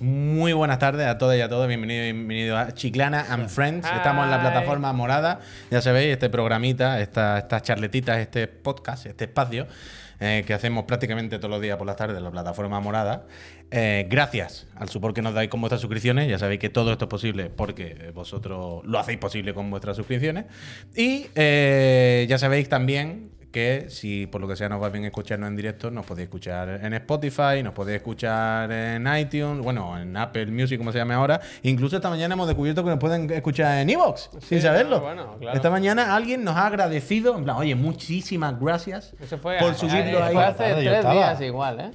Muy buenas tardes a todas y a todos. Bienvenidos bienvenido a Chiclana and Friends. Estamos en la plataforma morada. Ya sabéis, este programita, esta- estas charletitas, este podcast, este espacio eh, que hacemos prácticamente todos los días por las tardes en la plataforma morada. Eh, gracias al support que nos dais con vuestras suscripciones. Ya sabéis que todo esto es posible porque vosotros lo hacéis posible con vuestras suscripciones. Y eh, ya sabéis también que si por lo que sea nos va bien escucharnos en directo, nos podéis escuchar en Spotify, nos podéis escuchar en iTunes, bueno, en Apple Music, como se llame ahora. Incluso esta mañana hemos descubierto que nos pueden escuchar en Evox, sin saberlo. bueno, claro. Esta mañana alguien nos ha agradecido, en plan, oye, muchísimas gracias Eso fue, por a- subirlo a- ahí. fue hace Tarde, tres días igual, ¿eh?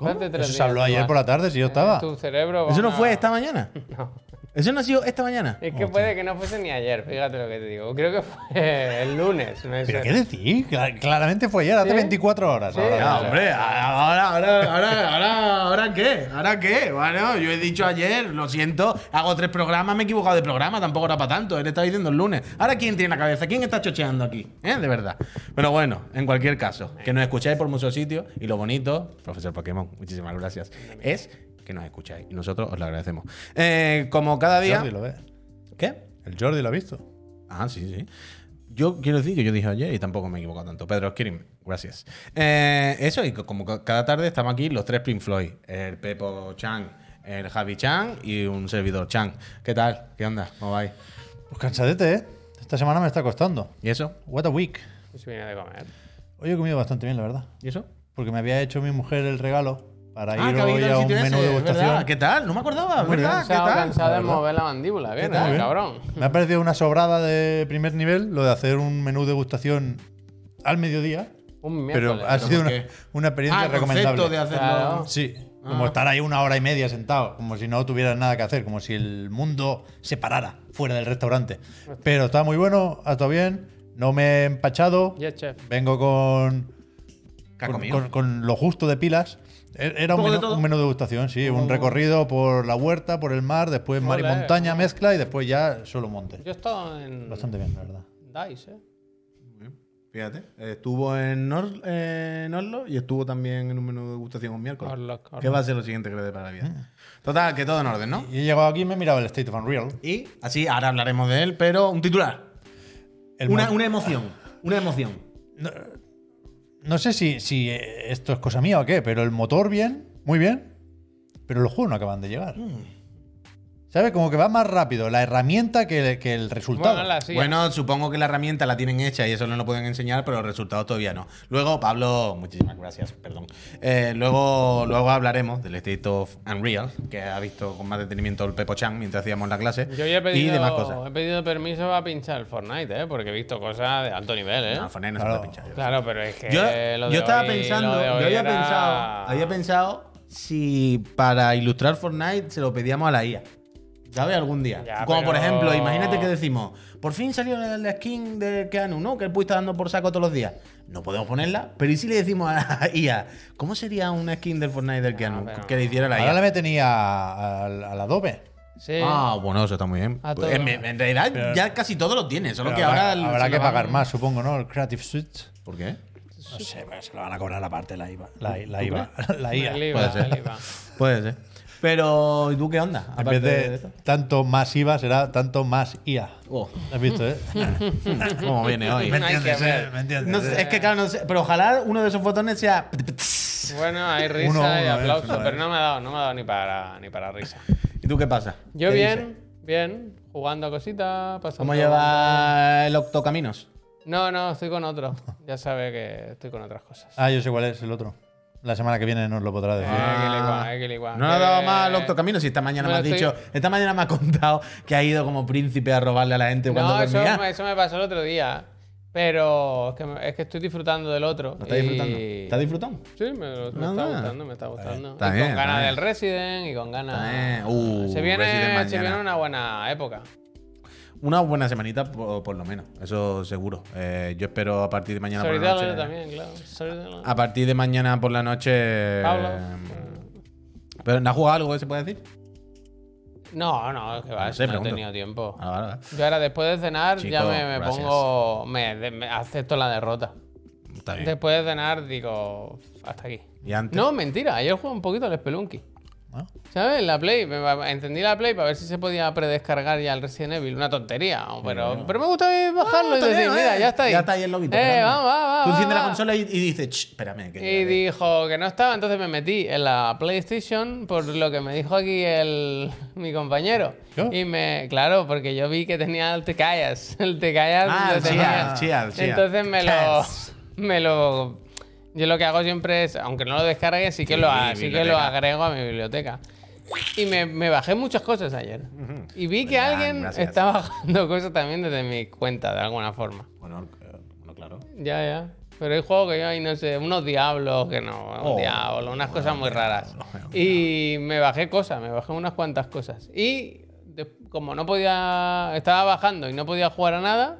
Hace tres Eso se días habló ayer igual. por la tarde, si yo estaba. Tu cerebro. ¿Eso no fue esta mañana? ¿Eso no ha sido esta mañana? Es que puede que no fuese ni ayer, fíjate lo que te digo. Creo que fue el lunes. no sé. ¿Pero qué? Cla- Claramente fue ayer, hace ¿Sí? 24 horas. Sí. ahora. Hombre, ahora, ahora, ahora, ahora, ahora qué, ahora qué. Bueno, yo he dicho ayer, lo siento, hago tres programas, me he equivocado de programa, tampoco era para tanto. Él estaba diciendo el lunes. Ahora, ¿quién tiene la cabeza? ¿Quién está chocheando aquí? ¿Eh? De verdad. Pero bueno, en cualquier caso, que nos escucháis por muchos sitios y lo bonito, profesor Pokémon, muchísimas gracias, es que nos escucháis y nosotros os lo agradecemos. Eh, como cada El día. Jordi lo ve. ¿Qué? El Jordi lo ha visto. Ah, sí, sí. Yo quiero decir que yo dije ayer y tampoco me he equivocado tanto. Pedro Skirin, gracias. Eh, eso, y co- como ca- cada tarde estamos aquí los tres Pink Floyd: el Pepo Chan, el Javi Chan y un servidor Chan. ¿Qué tal? ¿Qué onda? ¿Cómo vais? Pues cansadete, ¿eh? Esta semana me está costando. ¿Y eso? What a week. Se viene de comer. Hoy he comido bastante bien, la verdad. ¿Y eso? Porque me había hecho mi mujer el regalo para Ah, ir hoy a un menú ese, de verdad. degustación. ¿Qué tal? No me acordaba, Muy ¿verdad? ¿Qué tal? cansado de mover la mandíbula, tal? ¿eh, Muy bien. cabrón. Me ha parecido una sobrada de primer nivel lo de hacer un menú degustación al mediodía. Un Pero ha sido ¿por una, qué? una experiencia Ah, recomendable. de hacerlo. Claro. Sí, Ah. como estar ahí una hora y media sentado, como si no tuvieras nada que hacer, como si el mundo se parara fuera del restaurante. Pero está muy bueno, ha estado bien, no me he empachado, Yes, chef. vengo con, ¿Qué con, con- con lo justo de pilas. E- Era un menú, todo? un menú de degustación, sí, un recorrido por la huerta, por el mar, después mar y Ole, montaña mezcla y después ya solo monte. Yo he estado en. Bastante bien, la verdad. Dice, ¿eh? Fíjate, estuvo en, Or- en Oslo y estuvo también en un menú de degustación un miércoles. Orlock, ¿Qué Orlock. va a ser lo siguiente que le dé para la vida? Total, que todo en orden, ¿no? Y he llegado aquí y me he mirado el State of Unreal. Y así, ahora hablaremos de él, pero un titular. El Una, una emoción. Una emoción. No sé si, si eh, esto es cosa mía o qué, pero el motor bien, muy bien, pero los juegos no acaban de llegar. ¿Sabes? Como que va más rápido la herramienta que, que el resultado. Bueno, la silla. Bueno, supongo que la herramienta la tienen hecha y eso no lo pueden enseñar, pero los resultados todavía no. Luego, Pablo, muchísimas gracias, perdón. Eh, luego, luego hablaremos del State of Unreal, que ha visto con más detenimiento el Pepo Chan mientras hacíamos la clase. Yo ya he y pedido, demás cosas. he pedido permiso para pinchar el Fortnite, ¿eh? Porque he visto cosas de alto nivel, ¿eh? No, Fortnite no se Claro. puede pinchar. Claro, pero es que. Yo, lo de yo estaba hoy- pensando, lo de yo había era- pensado, había pensado si para ilustrar Fortnite se lo pedíamos a la IA. ¿Sabes? Algún día. Ya, Como por ejemplo, imagínate que decimos, por fin salió la, la skin de Keanu, ¿no? Que el Puy está dando por saco todos los días. No podemos ponerla, pero ¿y si le decimos a la IA, ¿cómo sería una skin del Fortnite del Keanu pero- que le hiciera la Ahora IA? le tenía al, Adobe. Sí. Ah, bueno, eso está muy bien. En, en realidad Pero- ya casi todo lo tiene, solo que ahora... habrá que pagar más, supongo, ¿no? El Creative Suite. ¿Por qué? No sé, pero se lo van a cobrar aparte la IVA. La, la IVA. La El IA. IVA, puede ser. el IVA. Puede ser. Pero, ¿y tú qué onda? En vez de tanto más IVA será tanto más IA. Oh, ¿Has visto, eh? ¿Cómo viene hoy? ¿Me entiendes, eh? ¿Me entiendes? No sé, eh? es que claro, no sé, pero ojalá uno de esos botones sea. Bueno, hay risa Uno, y uno, aplauso, pero eh. no me ha dado, no me ha dado ni para, ni para risa. ¿Y tú qué pasa? Yo ¿Qué bien, bien, jugando a cositas, pasando. ¿Cómo lleva el Octocaminos? No, no, estoy con otro. Ya sabe que estoy con otras cosas. Ah, yo sé cuál es el otro. La semana que viene nos lo podrá decir. Eh, que le igual, que le igual. No le ha dado más al Octocaminos y esta mañana me Bueno, has estoy- dicho. Esta mañana me ha contado que ha ido como príncipe a robarle a la gente cuando No, eso, dormía. me- eso me pasó el otro día. Pero es que, me- es que estoy disfrutando del otro. ¿Lo estás y- disfrutando? ¿Estás disfrutando? Sí, me, lo- me Nada. está gustando, me está gustando. Está y bien, con ganas del Resident y con ganas. Uh, se, viene, se viene una buena época. Una buena semanita, por, por lo menos. Eso seguro. Eh, yo espero a partir de mañana por la noche. también, claro. A partir de mañana por la noche. Pablo. eh, ¿Pero no has jugado algo que se puede decir? No, no, que va, No sé, no he tenido tiempo. Ah, vale, vale. Yo ahora después de cenar ya me, pongo. Me, acepto la derrota. Está bien. Después de cenar digo. Hasta aquí. ¿Y antes? No, mentira. Ayer jugué un poquito al Spelunky. ¿No? ¿Sabes? La Play, encendí la Play para ver si se podía predescargar ya el Resident Evil. Una tontería, pero, pero me gusta bajarlo No, y está decir, bien, mira, eh. ya está ahí. Ya está ahí el loguito. Eh, va, va. Tú enciendes la consola y, y dices, "Ch, espérame. Que Y dijo que no estaba, entonces me metí en la PlayStation por lo que me dijo aquí el, mi compañero. ¿Yo? Y me, claro, porque yo vi que tenía el Te Callas. El Te Callas Ah, lo tenía. Chial, Chial, Chial. Entonces me lo, me lo. Yo lo que hago siempre es, aunque no lo descargue, sí que, Sí, lo, sí que lo agrego a mi biblioteca. Y me, me bajé muchas cosas ayer. Y vi que Venga, alguien gracias. está bajando cosas también desde mi cuenta, de alguna forma. Bueno, eh, bueno, claro. Ya, ya. Pero hay juegos que yo ahí no sé, unos diablos que no, un Oh, diablo, unas cosas muy raras. Y me bajé cosas, me bajé unas cuantas cosas. Y de- como no podía, estaba bajando y no podía jugar a nada,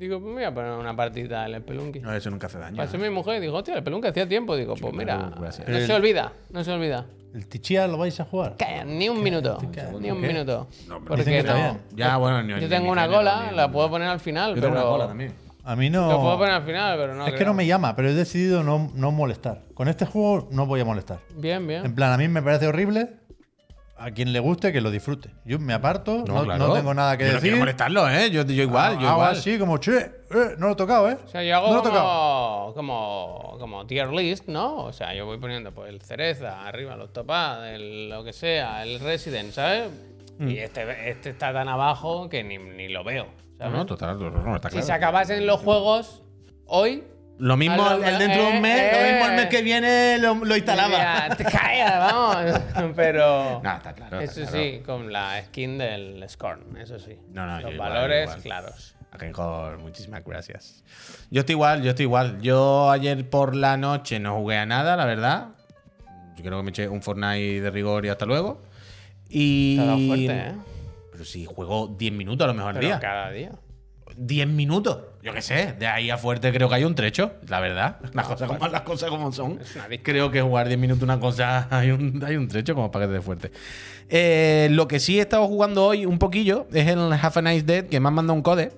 digo, pues me voy a poner una partida en el Pelunky. No, eso nunca hace daño. Pasó mi mujer y dijo, hostia, el Pelunky hacía tiempo. Digo, pues mira, no se olvida, no se olvida. ¿El Tichia lo vais a jugar? Calla, ni un minuto, ni un ¿Qué? minuto. No, pero Porque no. Ya, bueno, ni- Yo tengo una cola, ni- la puedo poner al final, Yo pero... tengo una cola también. A mí Lo puedo no. poner al final, pero no Es que no me llama, pero he decidido no, no molestar. Con este juego no voy a molestar. Bien, bien. En plan, a mí me parece horrible. A quien le guste, que lo disfrute. Yo me aparto, no, no tengo nada que yo No decir. quiero molestarlo, ¿eh? Yo, yo igual, yo Hago igual. así como, che, eh, no lo he tocado, ¿eh? O sea, yo hago no lo he tocado. como, como, como tier list, ¿no? O sea, yo voy poniendo pues el cereza, arriba los topaz, el lo que sea, el resident, ¿sabes? Mm. Y este, este está tan abajo que ni, ni lo veo. No, ¿sabes? no, total, no, no, está si claro. se acabasen los juegos hoy. Lo mismo A lo el dentro de un mes, eh, lo mismo el mes eh. que viene lo, lo instalaba. Ya, te callas, vamos. Pero. No, está claro, está Eso claro. sí, con la skin del Scorn, eso sí. No, no, yo Los igual, valores igual. claros. Ajenjor, muchísimas gracias. Yo estoy igual, yo estoy igual. Yo ayer por la noche no jugué a nada, la verdad. Yo creo que me eché un Fortnite de rigor y hasta luego. Y. Dado fuerte, ¿eh? Pero si juego 10 minutos a lo mejor al día. cada día. 10 minutos. Yo qué sé, de ahí a fuerte creo que hay un trecho, la verdad. Las cosas como, las cosas como son. Creo que jugar 10 minutos una cosa, hay un, hay un trecho como para que te dé fuerte. Eh, lo que sí he estado jugando hoy un poquillo es el Half a Nice Dead, que me han mandado un code.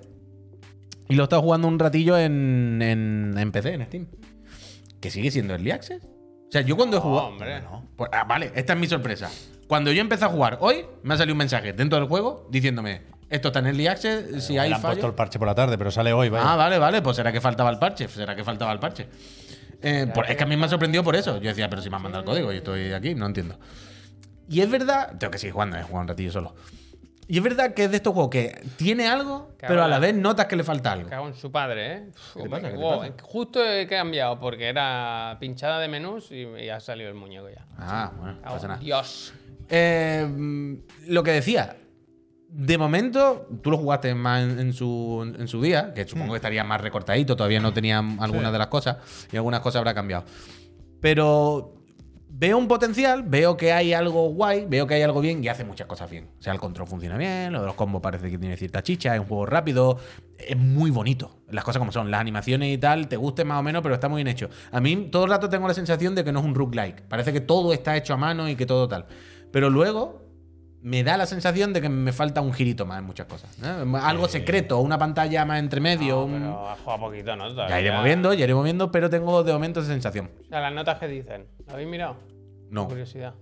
Y lo he estado jugando un ratillo en, en, en PC, en Steam. Que sigue siendo Early Access. O sea, yo cuando he No, jugado. hombre. Pues, ah, vale, esta es mi sorpresa. Cuando yo empecé a jugar hoy, me ha salido un mensaje dentro del juego diciéndome: Esto está en Early Access, si Me hay le han puesto el parche por la tarde, pero sale hoy, vaya. Ah, vale, vale, pues será que faltaba el parche, será que faltaba el parche. Eh, por- es que a mí me ha sorprendido por eso. Yo decía, pero si me han mandado el código y estoy aquí, no entiendo. Y es verdad, tengo que seguir jugando, he jugado un ratillo solo. Y es verdad que es de estos juegos que tiene algo, Cago pero a la vez notas que le falta algo. Cago en su padre, ¿eh? ¿Qué te pasa? ¿Qué te Wow, pasa? Justo he cambiado porque era pinchada de menús y, y ha salido el muñeco ya. Ah, bueno, no Cago pasa en nada. Dios. Eh, lo que decía, de momento, tú lo jugaste más en, en su, en su día, que supongo que estaría más recortadito, todavía no tenía algunas Sí. de las cosas, y algunas cosas habrá cambiado. Pero veo un potencial, veo que hay algo guay, veo que hay algo bien y hace muchas cosas bien. O sea, el control funciona bien, lo de los combos parece que tiene cierta chicha, es un juego rápido, es muy bonito. Las cosas como son, las animaciones y tal, te guste más o menos, pero está muy bien hecho. A mí todo el rato tengo la sensación de que no es un roguelike. Parece que todo está hecho a mano y que todo tal. Pero luego me da la sensación de que me falta un girito más en muchas cosas. ¿eh? Algo secreto, una pantalla más entre medio. No, un- pero ha jugado poquito, ¿no? Todavía. Ya iremos viendo, ya iremos viendo, pero tengo de momento esa sensación. O sea, las notas que dicen. ¿Lo habéis mirado? No. Curiosidad.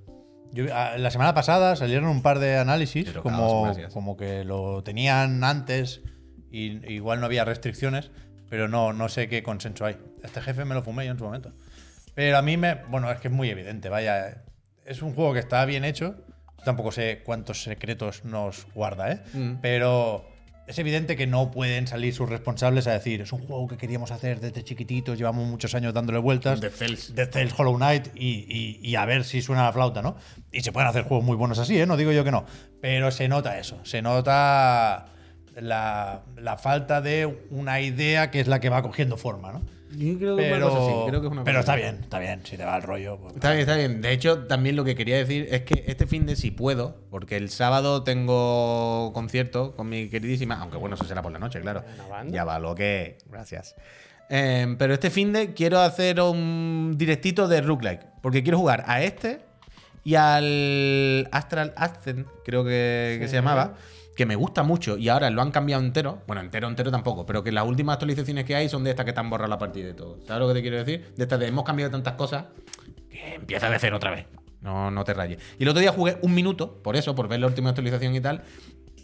Yo, ah, la semana pasada salieron un par de análisis, Pero como, como que lo tenían antes y igual no había restricciones, pero no, no sé qué consenso hay. Este jefe me lo fumé yo en su momento. Pero a mí me. Bueno, es que es muy evidente, vaya. Es un juego que está bien hecho. Tampoco sé cuántos secretos nos guarda, ¿eh? Mm. Pero es evidente que no pueden salir sus responsables a decir, es un juego que queríamos hacer desde chiquititos, llevamos muchos años dándole vueltas. The Cells. Hollow Knight y, y- y a ver si suena la flauta, ¿no? Y se pueden hacer juegos muy buenos así, ¿eh? No digo yo que no. Pero se nota eso, se nota la, la falta de una idea que es la que va cogiendo forma, ¿no? Yo creo que es Pero, una cosa así, creo que es una pero está bien, está bien. Si te va el rollo. pues- Está bien, está bien. De hecho, también lo que quería decir es que este fin de si puedo, porque el sábado tengo concierto con mi queridísima, aunque bueno, eso será por la noche, claro. Ya va lo que. Gracias. Eh, pero este fin de quiero hacer un directito de Rook porque quiero jugar a este y al Astral Ascent, creo que, que se llamaba, que me gusta mucho y ahora lo han cambiado entero. Bueno, entero, entero tampoco, pero que las últimas actualizaciones que hay son de estas que te han borrado la partida y todo. ¿Sabes lo que te quiero decir? De estas de hemos cambiado tantas cosas que empieza de cero otra vez. No, no te rayes. Y el otro día jugué un minuto, por eso, por ver la última actualización y tal.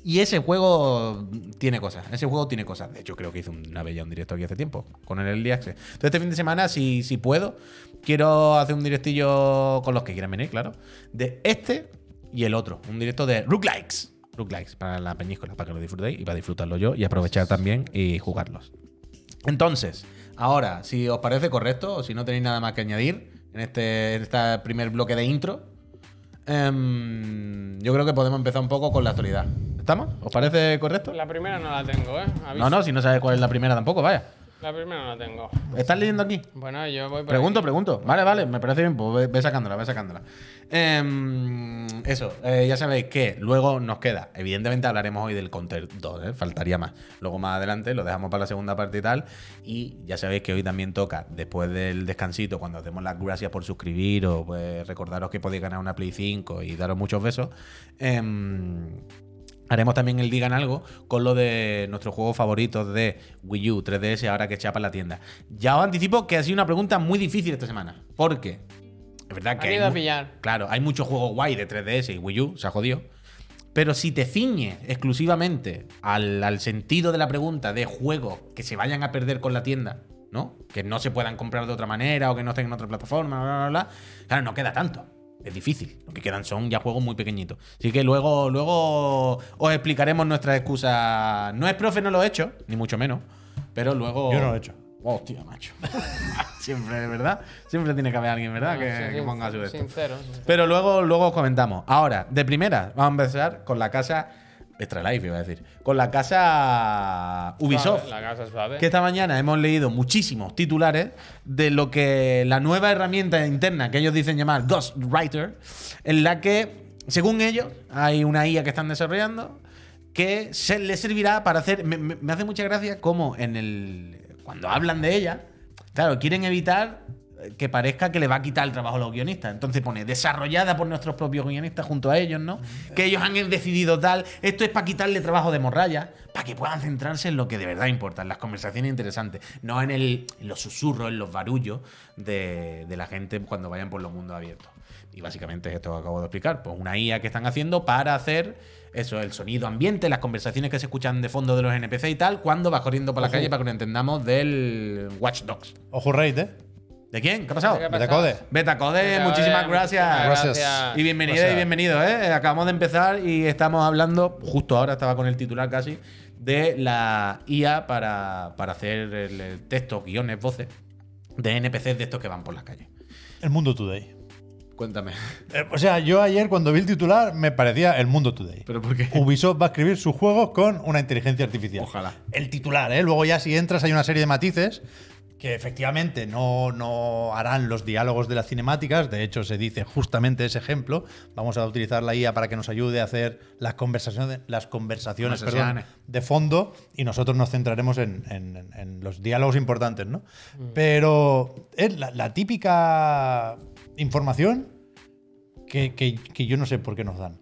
Y ese juego tiene cosas. Ese juego tiene cosas. De hecho, creo que hice una bella un directo aquí hace tiempo con el Early Access. Entonces, este fin de semana, si, si puedo, quiero hacer un directillo con los que quieran venir, claro. De este y el otro. Un directo de Rooklikes. Rooklikes para la peñíscola, para que lo disfrutéis y para disfrutarlo yo y aprovechar también y jugarlos. Entonces, ahora, si os parece correcto o si no tenéis nada más que añadir en este, en este primer bloque de intro, em, yo creo que podemos empezar un poco con la actualidad. ¿Estamos? ¿Os parece correcto? La primera no la tengo, ¿eh? No, no, si no sabes cuál es la primera tampoco, vaya. La primera no la tengo. ¿Estás leyendo aquí? Bueno, yo voy por Pregunto, aquí. pregunto. Vale, vale, me parece bien. Pues ve, ve sacándola, ve sacándola. Em, eso, eh, ya sabéis que luego nos queda. Evidentemente hablaremos hoy del Counter 2, ¿eh? faltaría más. Luego más adelante lo dejamos para la segunda parte y tal. Y ya sabéis que hoy también toca, después del descansito, cuando os demos las gracias por suscribir o pues, recordaros que podéis ganar una Play 5 y daros muchos besos. em, Haremos también el Digan Algo con lo de nuestros juegos favoritos de Wii U, 3DS, ahora que chapa la tienda. Ya os anticipo que ha sido una pregunta muy difícil esta semana. Porque es verdad que. Han hay a pillar. Claro, hay muchos juegos guay de 3DS y Wii U, se ha jodido. Pero si te ciñes exclusivamente al, al sentido de la pregunta de juegos que se vayan a perder con la tienda, ¿no? Que no se puedan comprar de otra manera o que no estén en otra plataforma, bla, bla, bla. Claro, no queda tanto. Es difícil. Lo que quedan son ya juegos muy pequeñitos. Así que luego, luego os explicaremos nuestras excusas. No es profe, no lo he hecho, ni mucho menos. Pero luego. Yo no lo he hecho. Hostia, macho. Siempre, ¿verdad? Siempre tiene que haber alguien, ¿verdad? No, que, sí, que ponga su esto. Sincero. sincero. Pero luego, luego os comentamos. Ahora, de primera, vamos a empezar con la casa. Extra Life, iba a decir. Con la casa Ubisoft. La casa suave. Que esta mañana hemos leído muchísimos titulares de lo que la nueva herramienta interna que ellos dicen llamar Ghostwriter, en la que, según ellos, hay una IA que están desarrollando que se les servirá para hacer. Me, hace mucha gracia como en el. Cuando hablan de ella, claro, quieren evitar que parezca que le va a quitar el trabajo a los guionistas. Entonces pone desarrollada por nuestros propios guionistas junto a ellos, ¿no? Que ellos han decidido tal. Esto es para quitarle trabajo de morralla, para que puedan centrarse en lo que de verdad importa, en las conversaciones interesantes, no en, el, en los susurros, en los barullos de, de la gente cuando vayan por los mundos abiertos. Y básicamente es esto que acabo de explicar. Pues una IA que están haciendo para hacer eso, el sonido ambiente, las conversaciones que se escuchan de fondo de los NPC y tal, cuando vas corriendo por la Ojo. calle para que lo entendamos del Watch Dogs. Ojo, Raid, ¿eh? ¿De quién? ¿Qué ha pasado? ¿Qué ha Betacode. Betacode, muchísimas muchísimas gracias. Gracias. Y bienvenida Gracias. y bienvenido, ¿eh? Acabamos de empezar y estamos hablando, justo ahora estaba con el titular casi, de la IA para, para hacer el, el texto, guiones, voces de NPCs de estos que van por las calles. El mundo today. Cuéntame. Eh, o sea, yo ayer cuando vi el titular me parecía el mundo today. ¿Pero por qué? Ubisoft va a escribir sus juegos con una inteligencia artificial. Ojalá. El titular, ¿eh? Luego ya si entras hay una serie de matices que efectivamente no, no harán los diálogos de las cinemáticas. De hecho, se dice justamente ese ejemplo. Vamos a utilizar la IA para que nos ayude a hacer las conversaciones, las conversaciones perdón, de fondo y nosotros nos centraremos en, en- en los diálogos importantes, ¿no? Pero es la, la típica información que, que- que yo no sé por qué nos dan.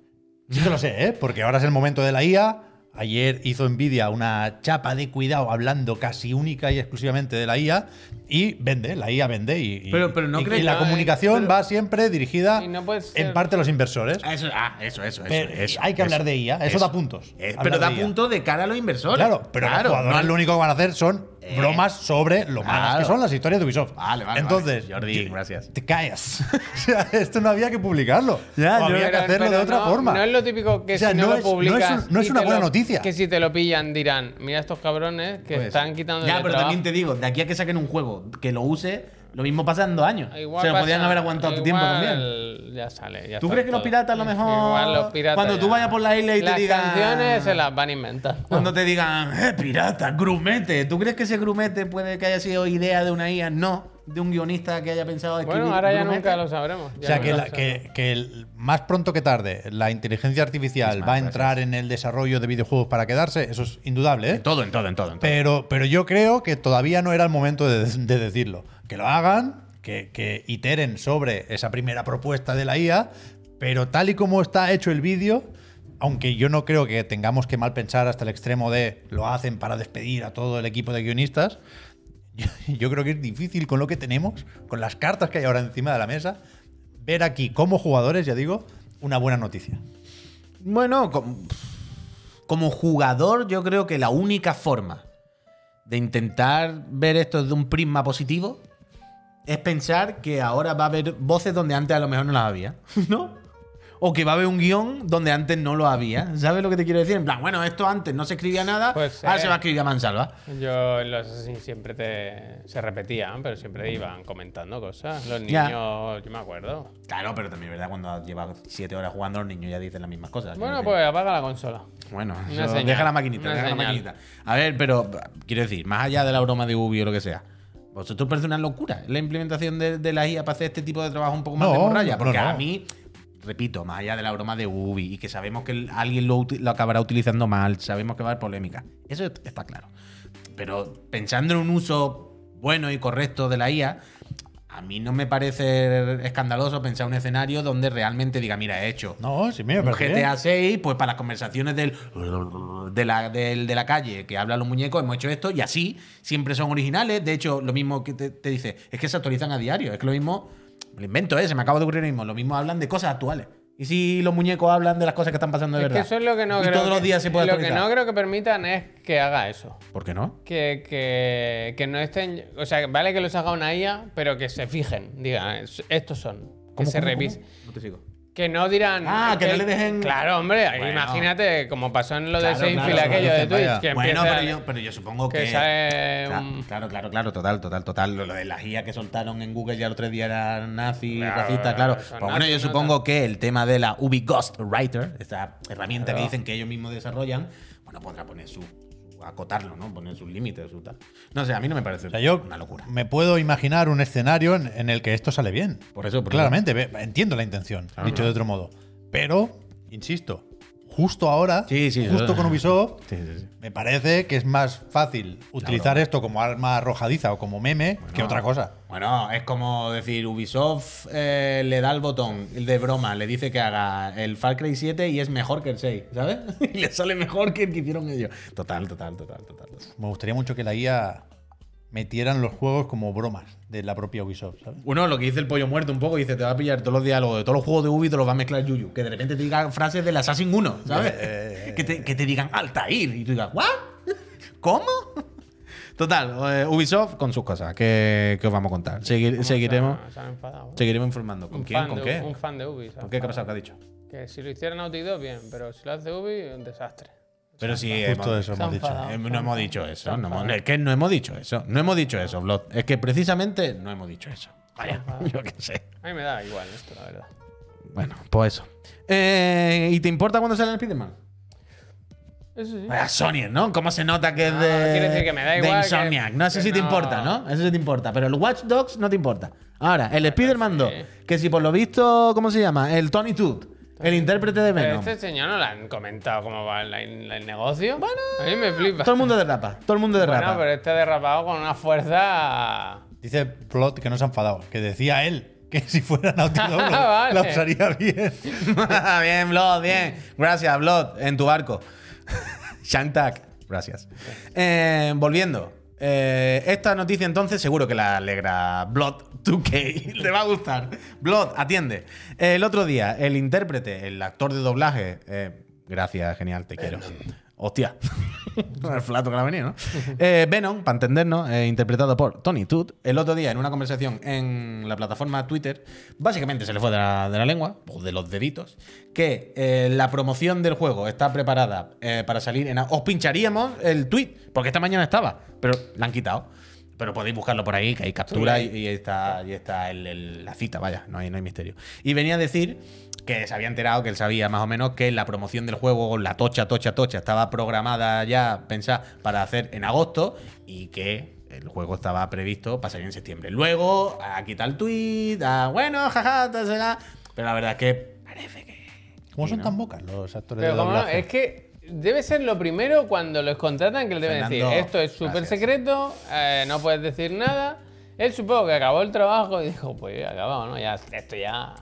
Sí que lo sé, ¿eh? Porque ahora es el momento de la IA. Ayer hizo Nvidia una chapa de cuidado hablando casi única y exclusivamente de la IA y vende, la IA vende y, Pero- pero no y- crees y la comunicación pero- va siempre dirigida no en parte a los inversores. Ah, Eso, ah, eso, eso, eso, Pero eso, hay que hablar eso, de IA, eso da puntos, Es- hablar pero da puntos de cara a los inversores. Claro, pero Claro, los jugadores no- lo único que van a hacer son Eh. bromas sobre lo malas Claro. que son las historias de Ubisoft. Vale, vale, Entonces, vale. Jordi, gracias. Te callas. o sea, esto no había que publicarlo. Ya, O yo- había que hacerlo de otra no- forma. No es lo típico que O sea, si no, no lo es- no es un- publicas. no es una buena lo- noticia. Que si te lo pillan dirán, mira estos cabrones que Pues, están quitando Ya, pero también te digo, de aquí a que saquen un juego que lo use, lo mismo pasa en dos años. Igual Se lo pasa- podían haber aguantado tu tiempo igual también. Ya sale. ya ¿Tú crees que los piratas a lo mejor. Igual los piratas cuando tú ya- vayas por la isla y te Las digan. canciones se las van a inventar. Cuando te digan, eh, pirata, grumete. ¿Tú crees que ese grumete puede que haya sido idea de una IA? No, de un guionista que haya pensado escribir Bueno, ahora ya grumete. nunca lo sabremos. O sea, que, la- que- que el- más pronto que tarde la inteligencia artificial más, va a gracias. entrar en el desarrollo de videojuegos para quedarse, eso es indudable. ¿eh? En todo, en todo, en todo. en todo. Pero, pero yo creo que todavía no era el momento de, de decirlo. Que lo hagan, que, iteren sobre esa primera propuesta de la IA, pero tal y como está hecho el vídeo, aunque yo no creo que tengamos que mal pensar hasta el extremo de lo hacen para despedir a todo el equipo de guionistas, yo, creo que es difícil con lo que tenemos, con las cartas que hay ahora encima de la mesa, ver aquí como jugadores, ya digo, una buena noticia. Bueno, com- como jugador, yo creo que la única forma de intentar ver esto desde un prisma positivo es pensar que ahora va a haber voces donde antes a lo mejor no las había, ¿no? O que va a haber un guion donde antes no lo había. ¿Sabes lo que te quiero decir? En plan, bueno, esto antes no se escribía nada, Puede ahora se va a escribir a mansalva. Yo en los Assassin's siempre te, se repetían, pero siempre iban comentando cosas. Los Ya. niños, yo me acuerdo. Claro, pero también es verdad cuando llevas siete horas jugando los niños ya dicen las mismas cosas. Bueno, pues apaga la consola. Bueno, deja la maquinita, una deja la maquinita. A ver, pero quiero decir, más allá de la broma de Ubi o lo que sea, ¿vosotros parece una locura la implementación de, de la IA para hacer este tipo de trabajo un poco más No, de morralla? Porque no. a mí, repito, más allá de la broma de Ubi y que sabemos que alguien lo, lo acabará utilizando mal, sabemos que va a haber polémica, eso está claro. Pero pensando en un uso bueno y correcto de la IA, a mí no me parece escandaloso pensar un escenario donde realmente diga, mira, he hecho No, sí, me un parece GTA bien. 6, pues para las conversaciones del, de, la, del- de la calle que hablan los muñecos, hemos hecho esto y así siempre son originales. De hecho, lo mismo que te, te dice, es que se actualizan a diario. Es que lo mismo, lo invento, ¿eh? se me acaba de ocurrir lo mismo. Lo mismo hablan de cosas actuales. ¿Y si los muñecos hablan de las cosas que están pasando de Es que verdad? eso es lo que no y creo. todos que- los días se puede Lo que no creo que permitan es que haga eso. ¿Por qué no? Que, que, que no estén. O sea, vale que los haga una IA, pero que se fijen. Digan, "Es- estos son. Que ¿Cómo, se revisen. cómo? No te sigo. Que no dirán. Ah, que no le dejen- Claro, hombre. Bueno. imagínate, como pasó en lo de Seinfeld claro, aquello de Twitch. Que Bueno, pero yo, pero yo supongo que. que sale Cla- un- Claro, claro, claro, total, total, total. Lo, de la guía que soltaron en Google ya el otro día era nazi, racista, claro. Pues bueno, yo supongo que el tema de la Ubi Ghost Writer, esta herramienta que dicen que ellos mismos desarrollan, bueno, podrá poner su. Acotarlo, ¿no? Poner sus límites, su tal. No sé, a mí no me parece O sea, yo una locura. me puedo imaginar un escenario en, en el que esto sale bien. Por eso, por Claramente, entiendo la intención, Claro, dicho claro. de otro modo. Pero, insisto, justo ahora, Sí, sí, justo con Ubisoft, Sí, sí, sí. me parece que es más fácil utilizar esto como arma arrojadiza o como meme que otra cosa. Bueno, es como decir, Ubisoft eh, le da el botón de broma, le dice que haga el Far Cry 7 y es mejor que el 6, ¿sabes? y le sale mejor que el que hicieron ellos. Total, total, total, total. total. Me gustaría mucho que la IA metieran los juegos como bromas de la propia Ubisoft, ¿sabes? Uno, lo que dice el pollo muerto un poco, dice, te va a pillar todos los diálogos de todos los juegos de Ubi y te los va a mezclar Yuyu. Que de repente te digan frases del Assassin 1, ¿sabes? Eh, que, te, que te digan Altair y tú digas, ¿what? ¿Cómo? Total, eh, Ubisoft con sus cosas, que, que os vamos a contar. Seguir- ¿Cómo seguiremos, se han- se han enfadado? seguiremos informando. ¿Con Un quién? ¿Con de- qué? Un fan de Ubi. ¿Con qué? ¿Qué ha pasado? ¿Qué ha dicho? Que si lo hiciera Naughty Dog, bien, pero si lo hace Ubi, un desastre. Pero si Justo hemos- eso se han hemos dicho. enfadado. Eh, no hemos dicho eso. No hemos- enfadado. es que no hemos dicho eso. No hemos dicho eso, Blood. Es que precisamente no hemos dicho eso. Vaya, yo qué sé. A mí me da igual esto, la verdad. Bueno, pues eso. Eh, ¿Y te importa cuando sale el Spider-Man? Eso sí. Vaya Sony, ¿no? ¿Cómo se nota que es No, de, quiere decir que me da de Insomniac? que- no, eso sí te no. importa, ¿no? Eso sí te importa. Pero el Watch Dogs no te importa. Ahora, el Spider-Man 2, sí. que si por lo visto, ¿cómo se llama? El Tony Todd, el intérprete de Pero Venom. este señor no le han comentado cómo va el, el negocio. Bueno, a mí me flipa. Todo el mundo derrapa. Todo el mundo derrapa. Bueno, pero este derrapado con una fuerza. Dice Plot que no se ha enfadado, que decía él que si fuera Naughty Dog lo- Vale. la usaría bien. bien, Blood, bien. Gracias, Blood, en tu barco. Shantak, gracias. Eh, volviendo. Eh, esta noticia entonces seguro que la alegra Blood 2K. Le va a gustar. Blood, atiende. El otro día, el intérprete, el actor de doblaje. eh, gracias, genial, te quiero. Hostia. el flato que la venía, ¿no? Eh, Venom, para entendernos, eh, interpretado por Tony Todd, el otro día en una conversación en la plataforma Twitter, básicamente se le fue de la, de la lengua, o de los deditos, que eh, la promoción del juego está preparada para salir en... Os pincharíamos el tweet, porque esta mañana estaba, pero la han quitado. Pero podéis buscarlo por ahí, que hay captura y, y está, y está el- el- la cita, vaya, no hay, no hay misterio. Y venía a decir que se había enterado, que él sabía más o menos que la promoción del juego, la tocha, tocha, tocha, estaba programada ya, pensada, para hacer en agosto y que el juego estaba previsto para salir en septiembre. Luego, a quitar el tweet, a bueno, jaja, pero la verdad es que parece que... ¿Cómo son ¿no? tan bocas los actores Pero de como no, es que debe ser lo primero cuando los contratan que les deben Fernando, decir, esto es súper secreto, eh, no puedes decir nada. Él supongo que acabó el trabajo y dijo, pues ya acabado, ¿no? Ya, esto ya...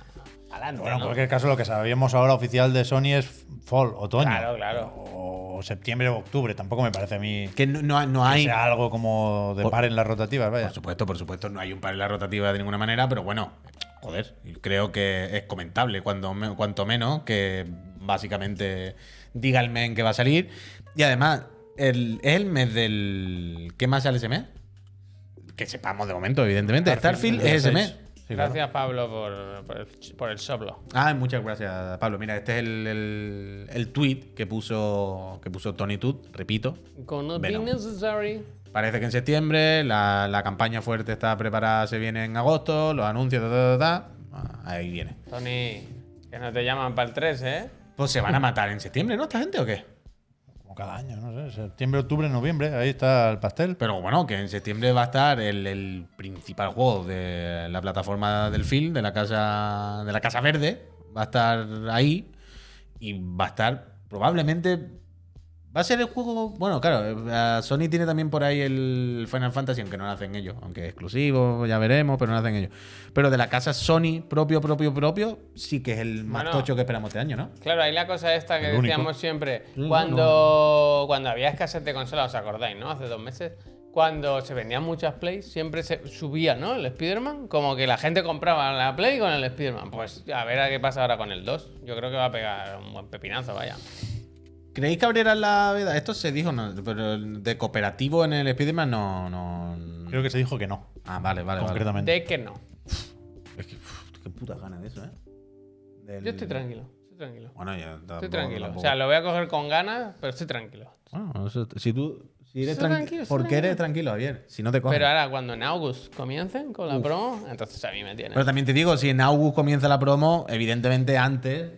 Adelante, Bueno, en ¿no? cualquier caso, lo que sabíamos ahora oficial de Sony es fall, otoño. Claro, claro. O septiembre o octubre. Tampoco me parece a mí Que no, no- no que hay... sea algo como de Por- par en las rotativas, vaya. Por supuesto, por supuesto, no hay un par en la rotativa de ninguna manera, pero bueno, joder, creo que es comentable, cuando cuanto menos, que básicamente diga el mes en que va a salir. Y además, el, es el mes del. ¿Qué más sale ese mes? Que sepamos de momento, evidentemente. Starfield, el día es ese 6. mes. Sí, claro. Gracias, Pablo, por, por el, por el soplo. Ah, muchas gracias, Pablo. Mira, este es el, el, el tweet que puso, que puso Tony Tut, repito. Gonna be necessary. Parece que en septiembre, la, la campaña fuerte está preparada, se viene en agosto, los anuncios, ta, ta, ta, ta. Ah, ahí viene. Tony, que no te llaman para el 3, ¿eh? Pues se van a matar en septiembre, ¿no? ¿Esta gente o qué? Cada año, no sé. Septiembre, octubre, noviembre. Ahí está el pastel. Pero bueno, que en septiembre va a estar el, el principal juego de la plataforma del film, de la casa, de la casa verde. Va a estar ahí. Y va a estar probablemente. Va a ser el juego. Bueno, claro, eh, Sony tiene también por ahí el Final Fantasy, aunque no lo hacen ellos. Aunque es exclusivo, ya veremos, pero no lo hacen ellos. Pero de la casa Sony propio, propio, propio, sí que es el más Bueno. tocho que esperamos este año, ¿no? Claro, hay la cosa esta que El único. decíamos siempre. Cuando, cuando había escasez de consolas, ¿os acordáis, no? Hace dos meses. Cuando se vendían muchas Plays, siempre se subía, ¿no? El Spider-Man. Como que la gente compraba la Play con el Spider-Man. Pues a ver a qué pasa ahora con el 2. Yo creo que va a pegar un buen pepinazo, vaya. ¿Creéis que abrieran la veda? Esto se dijo, no, pero de cooperativo en el Spider-Man no, no. Creo que se dijo que no, Ah, vale, vale, vale. concretamente. De que no. Es que, uf, qué puta gana de eso, ¿eh? Del- Yo estoy tranquilo. Estoy tranquilo. Bueno, ya tampoco- Estoy tranquilo. tampoco- O sea, lo voy a coger con ganas, pero estoy tranquilo. Bueno, eso- si tú. Si eres tranquilo. ¿Por qué eres tranquilo, Javier? Si no te cogen. Pero Pero, ahora, cuando en August comiencen con la promo, entonces a mí me tiene. también te digo, si en August comienza la promo, evidentemente antes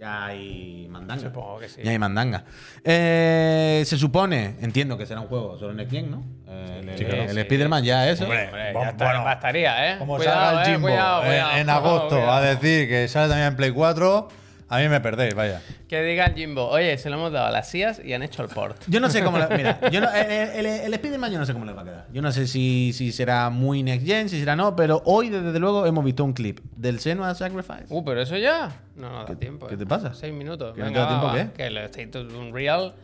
ya hay mandanga. Supongo que sí. Ya hay mandanga. Eh, se supone, entiendo que será un juego solo en Xbox, ¿no? El, el- Sí, el Sí. spider ya eso. Hombre, Hombre, Bueno, ya está, bastaría, ¿eh? Como Cuidado, salga el eh, Jimbo cuidado, en- cuidado, en, agosto cuidado. a decir que sale también en Play 4, a mí me perdéis, vaya. Que diga el Jimbo, oye, se lo hemos dado a las SIAs y han hecho el port. Yo no sé cómo. le- mira, yo no- el, el, el Spider-Man yo no sé cómo le va a quedar. Yo no sé si, si será muy next gen, si será no, pero hoy, desde luego, hemos visto un clip del Senua Sacrifice. Uh, pero eso ya. No nos da tiempo. qué eh. te pasa? Seis minutos. ¿Que no te Venga, da tiempo va, qué? Que el State of Unreal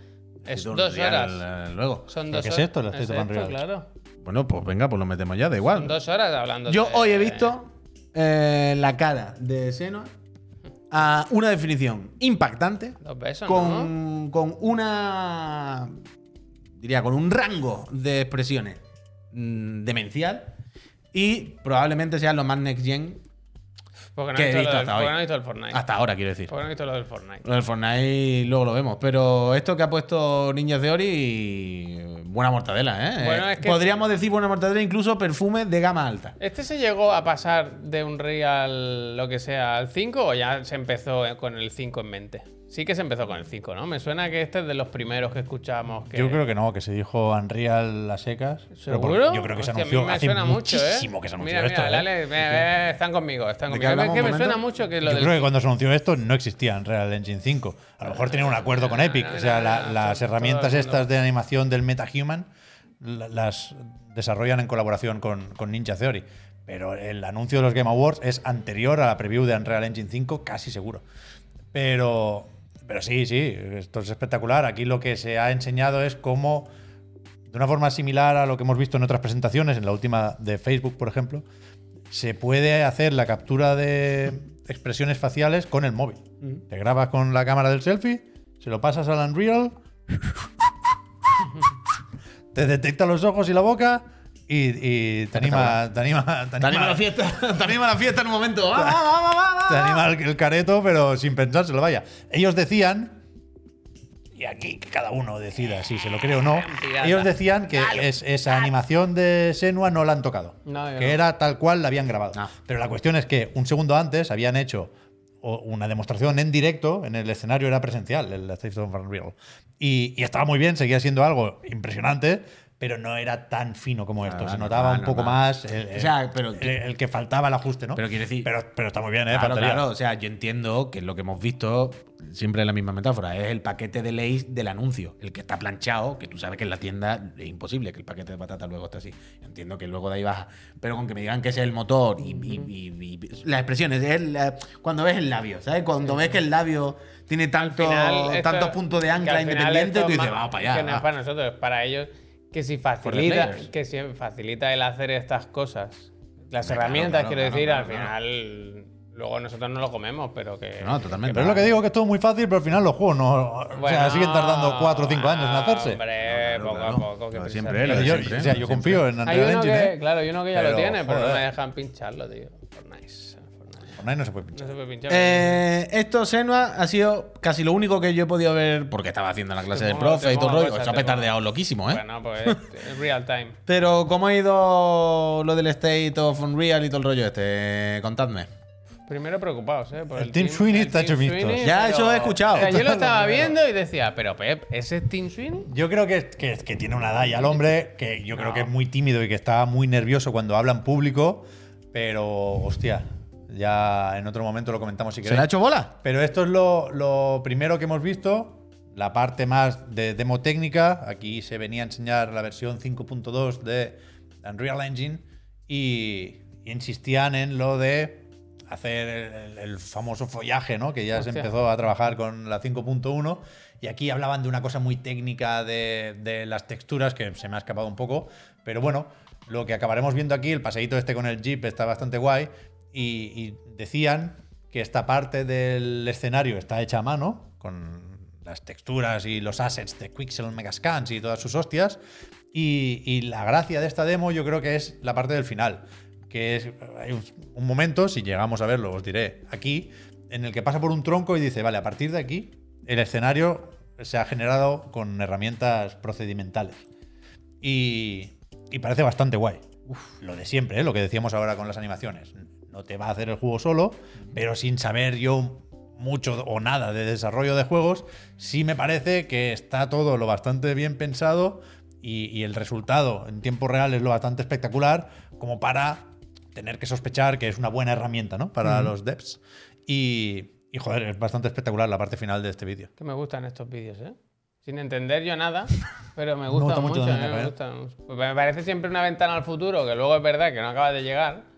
es dos horas. eh, luego. Son ¿Pero dos qué es horas. esto, el State of Unreal? claro. Bueno, pues venga, pues lo metemos ya, da Son igual. dos horas hablando. Yo de- hoy he visto eh, la cara de Senua a una definición impactante Dos besos, ¿no? con, con una. diría, con un rango de expresiones mm, demencial y probablemente sea lo más next gen Porque no que he visto, visto del, hasta porque no he visto el Fortnite. hasta ahora, quiero decir. Porque no he visto lo del Fortnite. Lo del Fortnite luego lo vemos. Pero esto que ha puesto Ninja Theory, buena mortadela, ¿eh? Bueno, Eh, es que- Podríamos decir buena mortadela, incluso perfume de gama alta. ¿Este se llegó a pasar de un Real lo que sea al 5 o ya se empezó con el 5 en mente? Sí que se empezó con el 5, ¿no? Me suena que este es de los primeros que escuchamos. Que... Yo creo que no, que se dijo Unreal a secas. ¿Seguro? yo creo que se Hostia, a mí anunció me hace suena mucho, ¿eh? muchísimo que se anunció mira, esto. Mira, ¿eh? dale, ve, ve, están conmigo, están ¿De conmigo. Es que me suena mucho que lo Yo del creo que cuando se anunció esto no existía Unreal Engine 5. A lo mejor tenían un acuerdo con Epic. O sea, la- las herramientas estas de animación del MetaHuman la- las desarrollan en colaboración con, con Ninja Theory. Pero el anuncio de los Game Awards es anterior a la preview de Unreal Engine 5, casi seguro. Pero, pero sí, sí, esto es espectacular. Aquí lo que se ha enseñado es cómo, de una forma similar a lo que hemos visto en otras presentaciones, en la última de Facebook, por ejemplo, se puede hacer la captura de expresiones faciales con el móvil. Te grabas con la cámara del selfie, se lo pasas al Unreal, te detecta los ojos y la boca y, y te, anima, te, anima, te, Te anima la fiesta, te anima la fiesta en un momento. ¡Vamos, vamos, vamos! te anima el, el careto, pero sin pensárselo, vaya. Ellos decían, y aquí que cada uno decida si se lo cree o no, ellos decían que es- esa animación de Senua no la han tocado. No, que no. era tal cual la habían grabado. Ah. Pero la cuestión es que un segundo antes habían hecho una demostración en directo, en el escenario era presencial, el State of Unreal. Y, y estaba muy bien, seguía siendo algo impresionante, pero no era tan fino como esto. Ah, Se normal, notaba un poco normal. más el, O sea, pero- el- el que faltaba el ajuste, ¿no? Pero quiero decir- Pero, pero está muy bien, ¿eh? Claro, claro. O sea, yo entiendo que lo que hemos visto, siempre es la misma metáfora, es el paquete de leyes del anuncio. El que está planchado, que tú sabes que en la tienda es imposible que el paquete de patata luego esté así. Yo entiendo que luego de ahí baja. Pero con que me digan que ese es el motor y, y- y- y- las expresiones, es la- cuando ves el labio, ¿sabes? Cuando ves que el labio tiene tanto, tantos puntos de ancla independiente, tú es dices, vamos para allá. Que no es va". para nosotros, es para ellos. Que si facilita, que si facilita el hacer estas cosas Las Claro, herramientas, claro, quiero claro, decir, al final. Luego nosotros no lo comemos, pero que. No, totalmente. Pero es lo que digo, que es todo muy fácil, pero al final los juegos no. o sea, siguen tardando 4 o 5 años en hacerse. Hombre, No, claro, poco a poco. que siempre, Yo, siempre, o sea, yo siempre. confío en Unreal Engine. que, ¿eh? claro, hay uno que ya lo tiene, pero no me dejan pincharlo, tío. Fortnite. Fortnite. Fortnite no se puede pinchar. No se puede pinchar. Eh, esto, Senua, ha sido casi lo único que yo he podido ver porque estaba haciendo la clase del profe y todo el rollo. cosas, Eso ha te pongo. petardeado loquísimo, ¿eh? Bueno, pues es real time. Pero, ¿cómo ha ido lo del State of Unreal y todo el rollo este? Contadme. Primero preocupados, ¿eh? Por El Team Sweeney está hecho. Sweeney, Ya, pero- eso he escuchado. O sea, yo lo estaba viendo y decía, pero Pep, ¿ese es Team Sweeney? Yo creo que, que, que tiene una edad ya el hombre, que yo creo que es muy tímido y que está muy nervioso cuando habla en público, pero hostia, ya en otro momento lo comentamos si ¿Se le queréis. ha hecho bola? Pero esto es lo, lo primero que hemos visto, la parte más de demo técnica. Aquí se venía a enseñar la versión 5.2 de Unreal Engine y, y insistían en lo de hacer el, famoso follaje, ¿no? Que ya se empezó a trabajar con la 5.1 y aquí hablaban de una cosa muy técnica de, de las texturas que se me ha escapado un poco, pero bueno, lo que acabaremos viendo aquí, el paseíto este con el Jeep está bastante guay y, decían que esta parte del escenario está hecha a mano con las texturas y los assets de Quixel Megascans y todas sus hostias y, la gracia de esta demo yo creo que es la parte del final que es hay un, momento, si llegamos a verlo, os diré aquí, en el que pasa por un tronco y dice, vale, a partir de aquí, el escenario se ha generado con herramientas procedimentales. Y, y parece bastante guay. Lo de siempre, ¿eh? lo que decíamos ahora con las animaciones. No te va a hacer el juego solo, pero sin saber yo mucho o nada de desarrollo de juegos, sí me parece que está todo lo bastante bien pensado y, y el resultado en tiempo real es lo bastante espectacular como para tener que sospechar que es una buena herramienta ¿no? para los devs. Y, y, joder, es bastante espectacular la parte final de este vídeo. Que me gustan estos vídeos, ¿eh? Sin entender yo nada, pero me gusta mucho mucho. ¿eh? me. Pues me parece siempre una ventana al futuro, que luego es verdad que no acaba de llegar,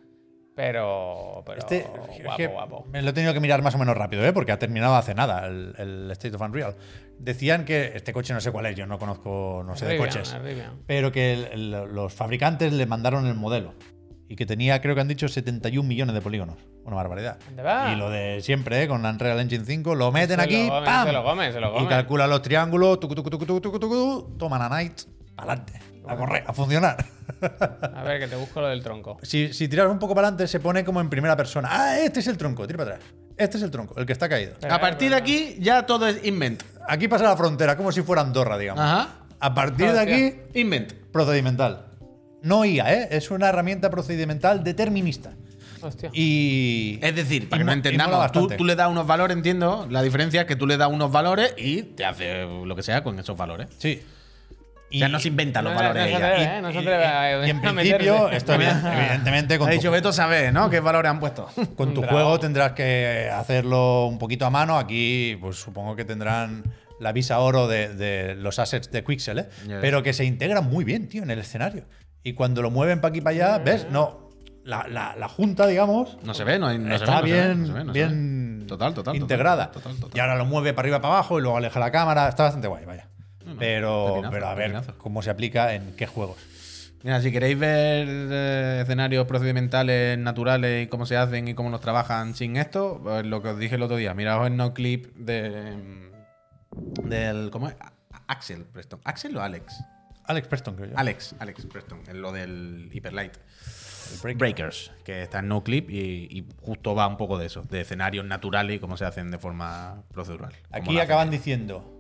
pero, pero Este, guapo, guapo. Me lo he tenido que mirar más o menos rápido, ¿eh? porque ha terminado hace nada el, el State of Unreal. Decían que este coche no sé cuál es, yo no conozco, no sé de coches, Rivian. pero que el- los fabricantes le mandaron el modelo y que tenía, creo que han dicho, 71 millones de polígonos. Una barbaridad. Y lo de siempre, ¿eh? con Unreal Engine 5, lo meten Se aquí, lo ¡pam! se lo comen, se lo y comen. calcula los triángulos, tucu, tucu, tucu, toman a Night, adelante, a correr, a funcionar. A ver, que te busco lo del tronco. Si, si tiras un poco para adelante, se pone como en primera persona. Ah, este es el tronco, tira para atrás. Este es el tronco, el que está caído. A partir de aquí ya todo es invent. Aquí pasa la frontera, como si fuera Andorra, digamos. Ajá. A partir de aquí, Invent. procedimental. No IA, ¿eh? Es una herramienta procedimental determinista. Hostia. Y. Es decir, para y que no entendamos, tú, tú le das unos valores, entiendo. La diferencia es que tú le das unos valores y te hace lo que sea con esos valores. Sí. Ya no se inventan los No, valores. no se ella. atreve, ¿eh? No se atreve a- y en principio, esto evident- evidentemente con Ha tu, dicho Beto sabe, ¿no? ¿Qué valores han puesto? con tu Bravo. juego tendrás que hacerlo un poquito a mano. Aquí, pues supongo que tendrán la visa oro de, de los assets de Quixel, ¿eh? Yes. Pero que se integran muy bien, tío, en el escenario. Y cuando lo mueven para aquí para allá, ¿ves? No. La, la- la junta, digamos, No se ve, no, no está se ve, bien, no se ve, no se bien ve. Total. total, integrada. total, total. Y ahora lo mueve para arriba, para abajo y luego aleja la cámara. Está bastante guay, vaya. Pero, pepinazo, pero a ver pepinazo. cómo se aplica en qué juegos. Mira, si queréis ver eh, escenarios procedimentales naturales y cómo se hacen y cómo nos trabajan sin esto, pues lo que os dije el otro día, miraos el no clip de del ¿cómo es? Axel Preston. ¿Axel o Alex? Alex Preston, creo yo. Alex, Alex Preston, en lo del Hyperlight. Breakers, que está en no clip y, y justo va un poco de eso, de escenarios naturales y cómo se hacen de forma procedural. Aquí acaban diciendo,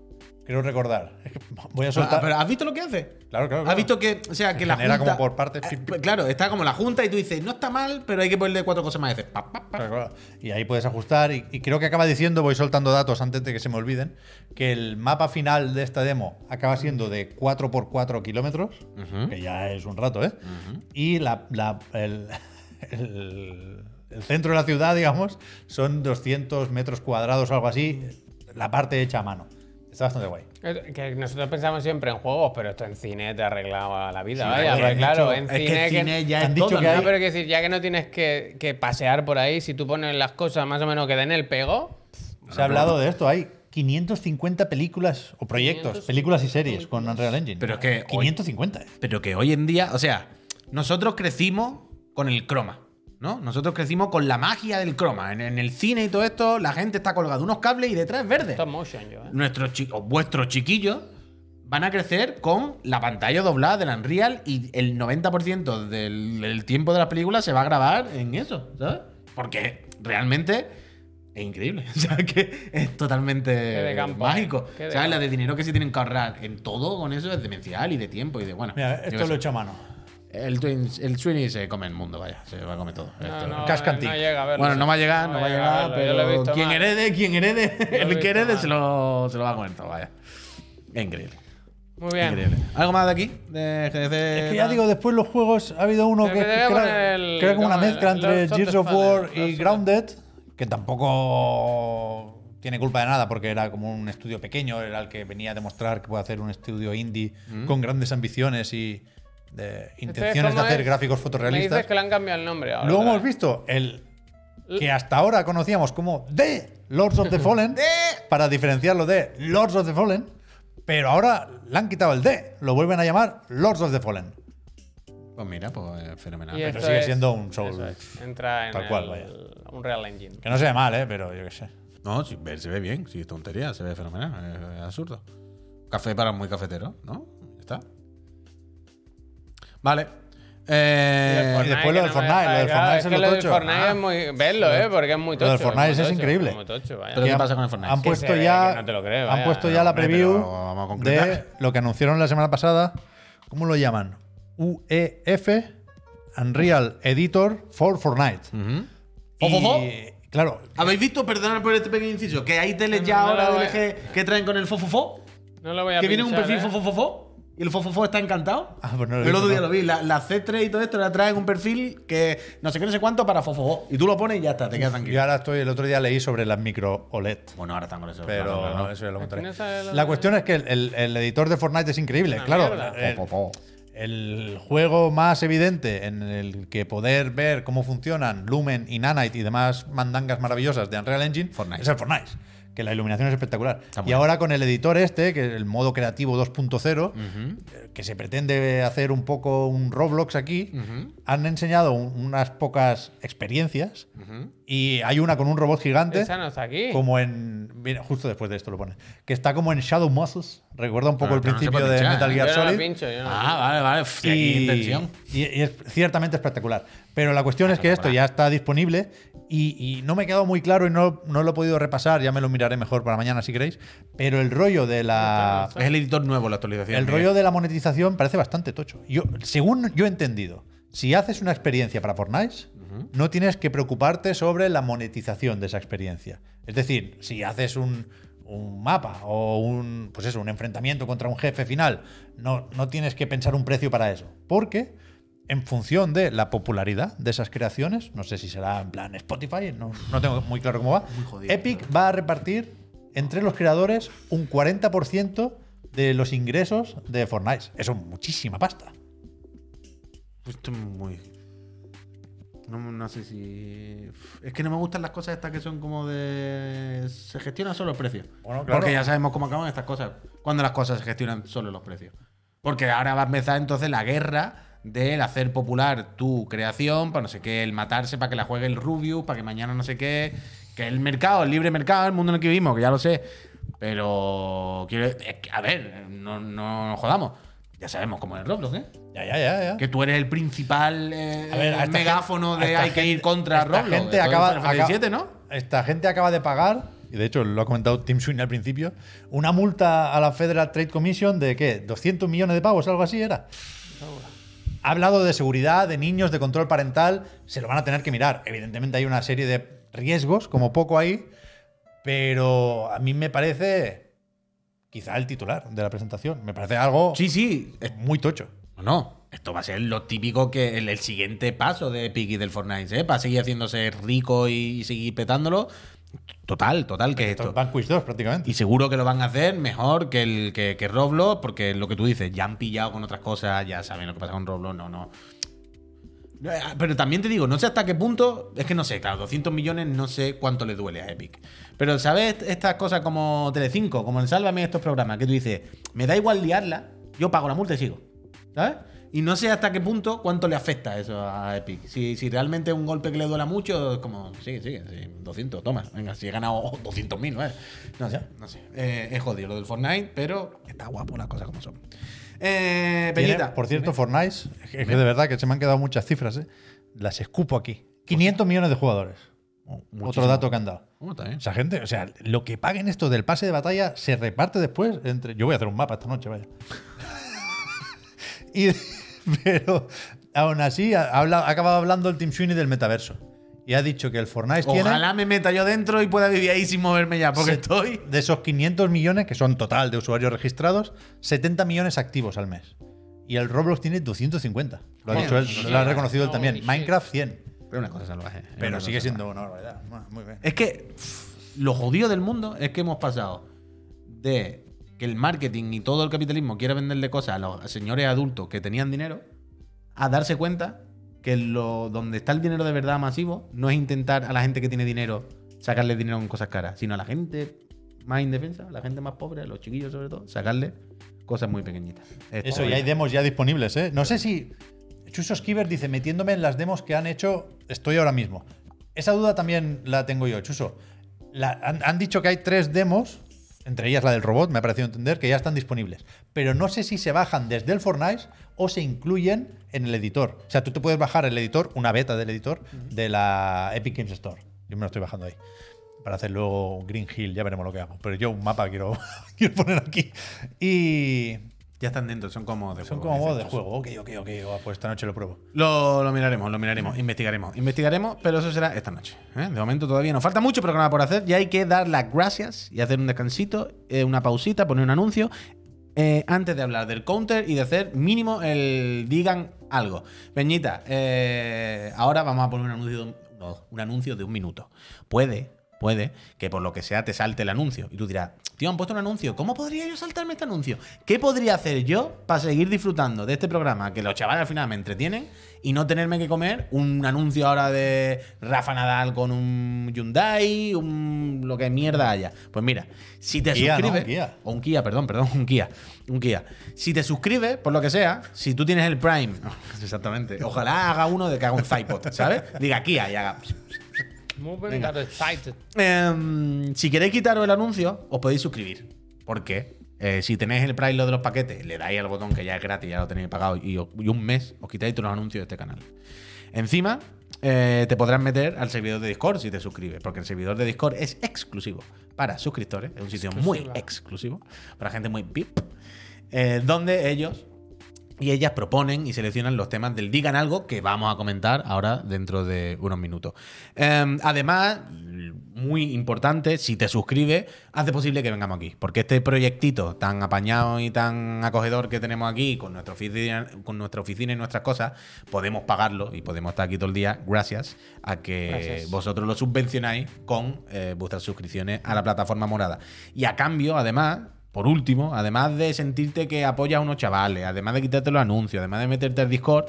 quiero recordar, voy a Ah, soltar. pero ¿has visto lo que hace? Claro, claro, ¿Has visto que, o sea, que la genera junta... como por partes. Eh, pues claro, está como la junta y tú dices, no está mal, pero hay que ponerle cuatro cosas más. Y dices, pa, pa, pa. Claro, claro. Y ahí puedes ajustar. Y, y creo que acaba diciendo, voy soltando datos antes de que se me olviden, que el mapa final de esta demo acaba siendo de 4x4 kilómetros, que ya es un rato, ¿eh? Y la, la- el, el- el centro de la ciudad, digamos, son 200 metros cuadrados o algo así, la parte hecha a mano. Está bastante guay. Es Que nosotros pensamos siempre en juegos, pero esto en cine te arreglaba la vida, Sí, vaya. claro, dicho- en Es que cine. el cine ya han es dicho todo, que ¿no? hay- pero quiero decir, ya que no tienes que, que pasear por ahí, si tú pones las cosas más o menos que den el pego. Se ha hablado de esto, hay 550 películas o proyectos, 550 películas y series con Unreal Engine. Pero es que hoy- 550. ¿eh? Pero que hoy en día, o sea, nosotros crecimos con el croma. ¿No? Nosotros crecimos con la magia del croma. En, en el cine y todo esto, la gente está colgada de unos cables y detrás es verde. Stop motion yo, ¿eh? Nuestros chi- o vuestros chiquillos van a crecer con la pantalla doblada del Unreal y el 90% del, del tiempo de las películas se va a grabar en eso, ¿sabes? Porque realmente es increíble. O sea, que es totalmente de campo, mágico. de ¿Sabes? La campo. de dinero que se tienen que ahorrar en todo con eso es demencial y de tiempo y de bueno. Mira, esto lo he hecho a mano. El, Twins- el Sweeney se come el mundo, vaya. Se va a comer todo. No, no, Cascantic. no llega a verlo. bueno, no va a llegar, no, va a llegar, verlo, pero quien herede, quien herede, he el que herede se lo, se lo va a comer todo, vaya. Increíble. Muy bien. Increíble. ¿Algo más de aquí? De GDC? Es que ya digo, después los juegos ha habido uno que, que era, como una con el mezcla entre Gears of War y Grounded, que tampoco tiene culpa de nada porque era como un estudio pequeño, era el que venía a demostrar que puede hacer un estudio indie Mm. con grandes ambiciones y de intenciones de ¿cómo hacer es? gráficos Me fotorrealistas. dices que le han cambiado el nombre ahora. Luego ¿verdad? hemos visto el que hasta ahora conocíamos como The Lords of the Fallen para diferenciarlo de Lords of the Fallen, pero ahora le han quitado el D, lo vuelven a llamar Lords of the Fallen. Pues mira, pues eh, fenomenal. Pero sigue es- siendo un Soul. es, Entra en Tal el, cual, vaya. un Real Engine. Que no se ve mal, ¿eh? pero yo qué sé. No, se ve bien, sí, es tontería, se ve fenomenal, es, es absurdo. Café para muy cafetero, ¿no? Ya está. Vale. Eh, Y después lo del no Fortnite, lo del Fortnite es que lo lo del tocho. Fortnite Ah. es muy. Verlo, ¿eh? Porque es muy tocho. Lo del Fortnite es tocho, increíble. muy tocho, vaya. Pero ¿qué han- pasa con el Fortnite? Han puesto ya, que no te lo creo, han puesto No, ya la preview pero vamos a concretar. de lo que anunciaron la semana pasada. ¿Cómo lo llaman? UEF Unreal Editor for Fortnite. Y, ¿Fofofo? claro, ¿Habéis visto, perdonad por este pequeño inciso, que hay teles ya No, no, ahora no, de no, LG que traen con el fofofo? No lo voy a Que viene un perfil ¿eh? Y el fofofo está encantado. Ah, pues no lo el otro día no. lo vi, la, la C3 y todo esto la traen un perfil que no sé qué, no sé cuánto para fofofo. Y tú lo pones y ya está, te quedas tranquilo. yo ahora estoy, el otro día leí sobre las micro OLED. Bueno, ahora están con eso. Pero claro, claro. eso ya lo contaré. La cuestión es que el, el- el editor de Fortnite es increíble. Una claro, el, Fofofo. el juego más evidente en el que poder ver cómo funcionan Lumen y Nanite y demás mandangas maravillosas de Unreal Engine Fortnite. es el Fortnite. Que la iluminación es espectacular. Está y bueno. ahora con el editor este, que es el modo creativo 2.0, eh, que se pretende hacer un poco un Roblox aquí, han enseñado un- unas pocas experiencias y hay una con un robot gigante. Esa no está aquí. Como en. Justo después de esto lo pone. Que está como en Shadow Muscles. Recuerda un poco Pero el no principio de pinchar, Metal ¿eh? Gear Yo no la Solid. pincho, yo no la Ah, vale, vale. Uf, y aquí intención. y, y es ciertamente espectacular. Pero la cuestión es que esto ya está disponible y, y no me ha quedado muy claro y no, no lo he podido repasar. Ya me lo miraré mejor para mañana si queréis. Pero el rollo de la. Es el editor nuevo, la actualización. El rollo de la monetización parece bastante tocho. Yo, según yo he entendido, si haces una experiencia para Fortnite, no tienes que preocuparte sobre la monetización de esa experiencia. Es decir, si haces un, un mapa o un, pues eso, un enfrentamiento contra un jefe final, no, no tienes que pensar un precio para eso. Porque en función de la popularidad de esas creaciones, no sé si será en plan Spotify, no, no tengo muy claro cómo va, jodido, Epic va a repartir entre los creadores un 40% de los ingresos de Fortnite. Eso es muchísima pasta. Esto es muy. No, no sé si. Es que no me gustan las cosas estas que son como de. Se gestionan solo los precios. Bueno, claro. Porque ya sabemos cómo acaban estas cosas. Cuando las cosas se gestionan solo los precios. Porque ahora va a empezar entonces la guerra del hacer popular tu creación, para no sé qué, el matarse para que la juegue el Rubius, para que mañana no sé qué. Que el mercado, el libre mercado, el mundo en el que vivimos, que ya lo sé. Pero. Quiero, a ver, no, no nos jodamos. Ya sabemos cómo es el Roblox, ¿eh? Ya, ya, ya, ya. Que tú eres el principal eh, A ver, a esta megáfono gente- de hay que ir contra esta Roblox. gente acaba. Esta gente acaba de pagar, y de hecho lo ha comentado Tim Sweeney al principio, una multa a la Federal Trade Commission de ¿qué? 200 millones de pavos, algo así era. Ha hablado de seguridad, de niños, de control parental, se lo van a tener que mirar. Evidentemente hay una serie de riesgos, como poco ahí, pero a mí me parece quizá el titular de la presentación. Me parece algo Sí, sí. Es- muy tocho. No. Esto va a ser lo típico que el, el siguiente paso de Epic y del Fortnite, ¿eh? Para seguir haciéndose rico y seguir petándolo. Total, total, que es Esto esto. es Vanquish 2 prácticamente. Y seguro que lo van a hacer mejor que el que, que Roblox, porque lo que tú dices, ya han pillado con otras cosas, ya saben lo que pasa con Roblox, no, no. No, eh, Pero también te digo, no sé hasta qué punto, es que no sé, claro, 200 millones no sé cuánto le duele a Epic. Pero ¿sabes estas cosas como Telecinco, como el Sálvame estos programas, que tú dices, me da igual liarla, yo pago la multa y sigo. ¿Sabes? Y no sé hasta qué punto cuánto le afecta eso a Epic. Si, si realmente es un golpe que le duela mucho, es como, sí, sí, sí 200, toma. Venga, si he ganado 200.000, ¿no? es? No sé, no sé. Eh, es jodido lo del Fortnite, pero está guapo las cosas como son. Eh, Peñita. por cierto, Fortnite, es que de verdad que se me han quedado muchas cifras, ¿eh? Las escupo aquí. 500 millones de jugadores. Otro dato que han dado. ¿Cómo está, eh? Esa gente, o sea, lo que paguen esto del pase de batalla se reparte después entre. Yo voy a hacer un mapa esta noche, vaya. Y, pero aún así, ha, acabado hablando el Team Sweeney del metaverso. Y ha dicho que el Fortnite tiene. Ojalá me meta yo dentro y pueda vivir ahí sin moverme ya, porque se- estoy. De esos 500 millones, que son total de usuarios registrados, 70 millones activos al mes. Y el Roblox tiene 250. Lo ha, dicho él, lo ha reconocido él también. Minecraft 100. Pero una cosa salvaje. Pero sigue siendo una barbaridad. Muy bien. Es que pff, lo jodido del mundo es que hemos pasado de que el marketing y todo el capitalismo quiera venderle cosas a los señores adultos que tenían dinero a darse cuenta que lo, donde está el dinero de verdad masivo no es intentar a la gente que tiene dinero sacarle dinero con cosas caras, sino a la gente más indefensa, a la gente más pobre, a los chiquillos sobre todo, sacarle cosas muy pequeñitas. Esto Eso, y hay demos ya disponibles, ¿eh? No sé si. Chuso Skiver dice: metiéndome en las demos que han hecho, estoy ahora mismo. Esa duda también la tengo yo, Chuso. La- han, han dicho que hay tres demos, entre ellas la del robot, me ha parecido entender, que ya están disponibles. Pero no sé si se bajan desde el Fortnite o se incluyen en el editor. O sea, tú te puedes bajar el editor, una beta del editor, de la Epic Games Store. Yo me lo estoy bajando ahí. Para hacer luego Green Hill, ya veremos lo que hago. Pero yo un mapa quiero, quiero poner aquí. Y. Ya están dentro, son como de Son juego, como de juego. Ok, ok, ok. Pues esta noche lo pruebo. Lo, lo miraremos, lo miraremos, investigaremos. Investigaremos, pero eso será esta noche. ¿eh? De momento todavía nos falta mucho programa por hacer y hay que dar las gracias y hacer un descansito, eh, una pausita, poner un anuncio. eh, antes de hablar del counter y de hacer mínimo el digan algo. Peñita, eh, ahora vamos a poner un anuncio, de un, no, un anuncio de un minuto. Puede, puede que por lo que sea te salte el anuncio. Y tú dirás, tío, han puesto un anuncio. ¿Cómo podría yo saltarme este anuncio? ¿Qué podría hacer yo para seguir disfrutando de este programa? Que los chavales al final me entretienen y no tenerme que comer un anuncio ahora de Rafa Nadal con un Hyundai, un lo que mierda haya. Pues mira, si te Kia, ¿no? suscribes. Un Kia. O un Kia, perdón, perdón, un Kia. Un Kia. Si te suscribes, por lo que sea, si tú tienes el Prime, exactamente. Ojalá haga uno de que haga un Zipod, ¿sabes? Diga Kia y haga. Excited. Em, si queréis quitaros el anuncio, os podéis suscribir. Porque eh, si tenéis el Prime lo de los paquetes, le dais al botón que ya es gratis, ya lo tenéis pagado, y, un mes os quitáis todos los anuncios de este canal. Encima, eh, te podrás meter al servidor de Discord si te suscribes, porque el servidor de Discord es exclusivo para suscriptores, es un sitio muy exclusivo, para gente muy VIP, eh, donde ellos y ellas proponen y seleccionan los temas del Digan Algo que vamos a comentar ahora dentro de unos minutos. Eh, además, muy importante, si te suscribes, hace posible que vengamos aquí. Porque este proyectito tan apañado y tan acogedor que tenemos aquí con nuestra oficina, con nuestra oficina y nuestras cosas, podemos pagarlo y podemos estar aquí todo el día gracias a que Gracias. vosotros lo subvencionáis con eh, vuestras suscripciones a la plataforma morada. Y a cambio, además, por último, además de sentirte que apoyas a unos chavales, además de quitarte los anuncios, además de meterte al Discord,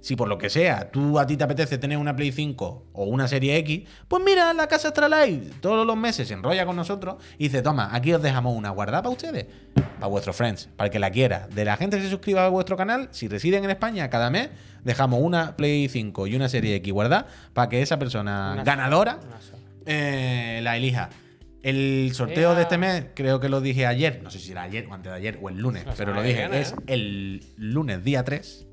si por lo que sea tú a ti te apetece tener una Play 5 o una Serie X, pues mira, la casa Astralife todos los meses se enrolla con nosotros y dice, toma, aquí os dejamos una guardada para ustedes, para vuestros friends, para el que la quiera. De la gente que se suscriba a vuestro canal, si residen en España, cada mes dejamos una Play 5 y una Serie X guardada para que esa persona Una ganadora eh, la elija. El sorteo de este mes, creo que lo dije ayer, no sé si era ayer o antes de ayer o el lunes, pero lo dije, es ¿eh? el lunes día 3.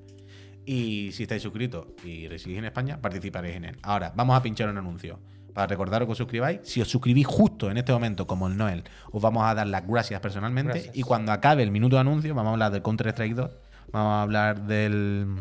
Y si estáis suscritos y residís en España, participaréis en él. Ahora, vamos a pinchar un anuncio. Para recordaros que os suscribáis, si os suscribís justo en este momento, como el Noel, os vamos a dar las gracias personalmente. Gracias. Y cuando acabe el minuto de anuncio, vamos a hablar del Counter-Strike 2, vamos a hablar del.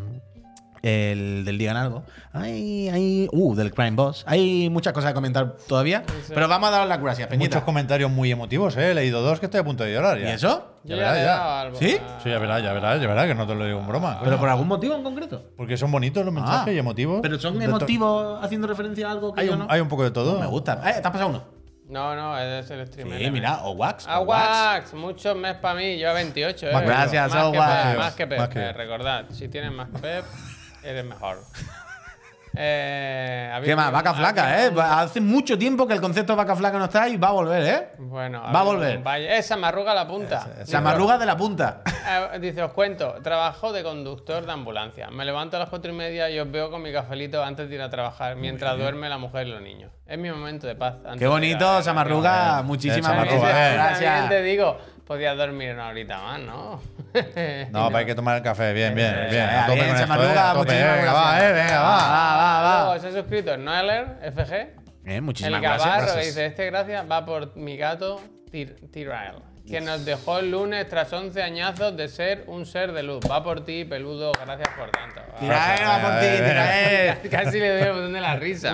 El del Digan Algo. Hay, hay, uh, del Crime Boss. Hay muchas cosas que comentar todavía. sí. Pero vamos a dar las gracias, Peñita. Muchos comentarios muy emotivos, ¿eh? He leído dos que estoy a punto de llorar. ¿Y Ya. eso? Ya Yo verás, ya. dado al- ¿Sí? a- Sí, ya verás, ya verás, ya verás, que no te lo digo en broma. ¿Pero coño. por algún motivo en concreto? Porque son bonitos los mensajes Ah, y emotivos. ¿Pero son emotivos haciendo referencia a algo que Hay yo un, no? hay un poco de todo. Me gusta. Eh, ¿Te has pasado uno? No, no, es el streamer. Sí, mira, o Wax. A o Wax. Wax, muchos mes para mí, lleva 28, ¿eh? Más Gracias, más que Wax. Pep, más que Pep, Más que- eh, recordad, si tienes más que Pep, eres mejor. Eh, ¿habéis ¿Qué más? Vaca flaca, ¿eh? Hace mucho tiempo que el concepto de vaca flaca no está y va a volver, ¿eh? Bueno, Va a volver. Vaya, esa me arruga la punta. Se amarruga de la punta. Eh, dice, os cuento, trabajo de conductor de ambulancia. Me levanto a las cuatro y media y os veo con mi cafelito antes de ir a trabajar, mientras duerme la mujer y los niños. Es mi momento de paz. Qué bonito, ir a- Samarruga. Muchísimas También Gracias. te digo, podías dormir una horita más, ¿no? No, pero hay que tomar el café. Bien, bien, Eh, bien. eh, A tope bien, esto, eh, a tope, muchísimas venga, va, eh, venga, va. Va, va, va. Luego se ha suscrito Noeller, FG. Bien, El muchísimas Gavarro gracias. que dice, este gracias va por mi gato Tirael, que nos dejó el lunes tras 11 añazos de ser un ser de luz. Va por ti, peludo, gracias por tanto. Ah, Tirael, va por ti, Tirael. Casi le doy el botón de la risa.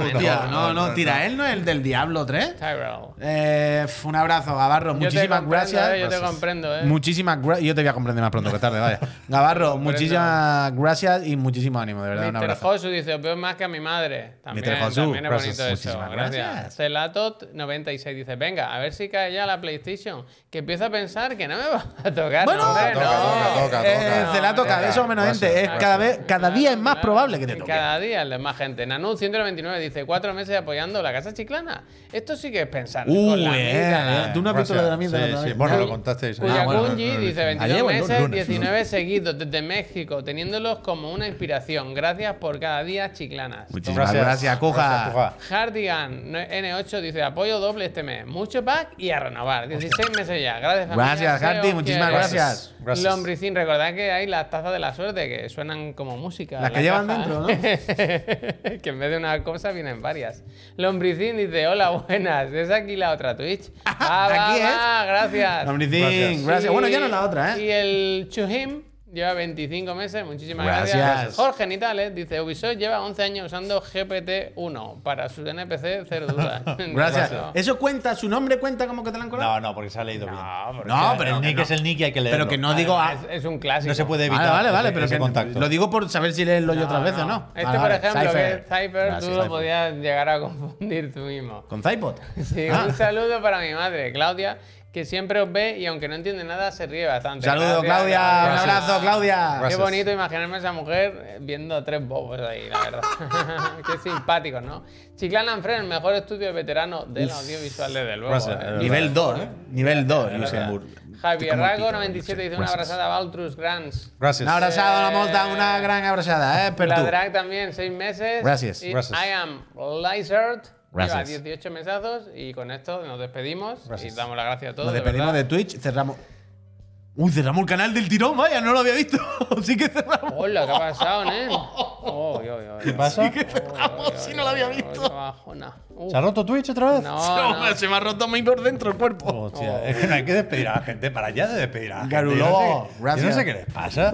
no, no, Tirael no es el del Diablo 3. Tyrell. Eh, un abrazo, te Muchísimas gracias. eh, yo te comprendo, eh. Muchísimas gracias. Yo te voy a comprender más pronto que tarde, vaya. Gavarro, muchísimas gracias y muchísimo ánimo, de verdad. Un Mr. abrazo. Josu dice, os veo más que a mi madre. También, Mr. Josu, también es gracias. bonito eso. Muchísimas Gracias. gracias. Celatot96 dice, venga, a ver si cae ya la PlayStation, que empiezo a pensar que no me va a tocar. Bueno, hombre, toca, no. toca, toca, Eh, toca. Celato, cada vez somos menos Gracias, gente. Es gracias. cada vez, cada día es más probable que te toque. Cada día es más gente. Nanu 199 dice, cuatro meses apoyando la casa chiclana. Esto sí que es pensar. Uh, con la eh. Tú no has visto lo de la Gracias. mierda. Sí, la sí, bueno, lo contasteis. Cuya Ah, bueno, dice no. 22 Ayer o el meses, lunes. 19 seguidos desde México, teniéndolos como una inspiración. Gracias por cada día, chiclanas. Muchísimas gracias, Cuja. Cuja. Hardigan N8 dice apoyo doble este mes. Mucho pack y a renovar. 16 meses ya. Gracias, familia. Gracias, Hardy, muchísimas gracias. Gracias. Lombricín, recordad que hay las tazas de la suerte que suenan como música. Las en que la llevan caja. dentro, ¿no? que en vez de una cosa vienen varias. Lombricín dice, hola, buenas. Es aquí la otra Twitch. Va, Aquí es. va, gracias. Lombricín, Gracias. gracias. Y- Bueno, ya no es la otra, Y ¿eh? el Chuhim lleva 25 meses, muchísimas Gracias. gracias. Jorge Nitales dice, Ubisoft lleva 11 años usando GPT-1 para sus NPC, cero dudas. Gracias. No, ¿Eso cuenta? ¿Su nombre cuenta como que te la han colado? No, no, porque se ha leído bien. porque No, pero el que nick no. es el nick y hay que leerlo. Pero que no digo. Ah, es, es un clásico. No se puede evitar. Vale, vale, vale, ese- pero ese que contacto. lo digo por saber si leerlo yo No, otras veces o no. no. Este, Vale, por ejemplo, que Cypher. es Cypher, Gracias, tú lo podías llegar a confundir tú mismo. ¿Con Cypod? Sí, Ah. un saludo para mi madre, Claudia, que siempre os ve y aunque no entiende nada, se ríe bastante. Saludos, Gracias, Claudia. Un abrazo, Claudia. Qué bonito imaginarme a esa mujer eh, viendo a tres bobos ahí, la verdad. Qué simpáticos, ¿no? Chiclana Anfren, el mejor estudio de veterano del audiovisual, desde luego. Gracias, eh. Nivel 2, ¿eh? Nivel 2, Luxemburgo. Javier Rago, pico, 97, dice una abrazada a Valtrus Grants. Gracias. Una abrazada, una monta, una gran abrazada, ¿eh? La. Drag también, seis meses. Gracias. Y Gracias. I am Lizard. Gracias. Lleva 18 mesazos y con esto nos despedimos Gracias. y damos las gracias a todos. Nos de despedimos verdad. de Twitch, cerramos. Uy, cerramos el canal del tirón, vaya, no lo había visto. sí que cerramos. Hola, ¿qué ha pasado, nen? Oh, yo, yo, ¿Qué pasa? Sí, no lo había visto. ¿Se ha roto Twitch otra vez? No, no. Se me ha roto muy por dentro el cuerpo. Hostia, es que no hay que despedir a la gente. Para allá de despedir a la gente. Garulo, Yo no sé- yo no gracias. sé qué les pasa.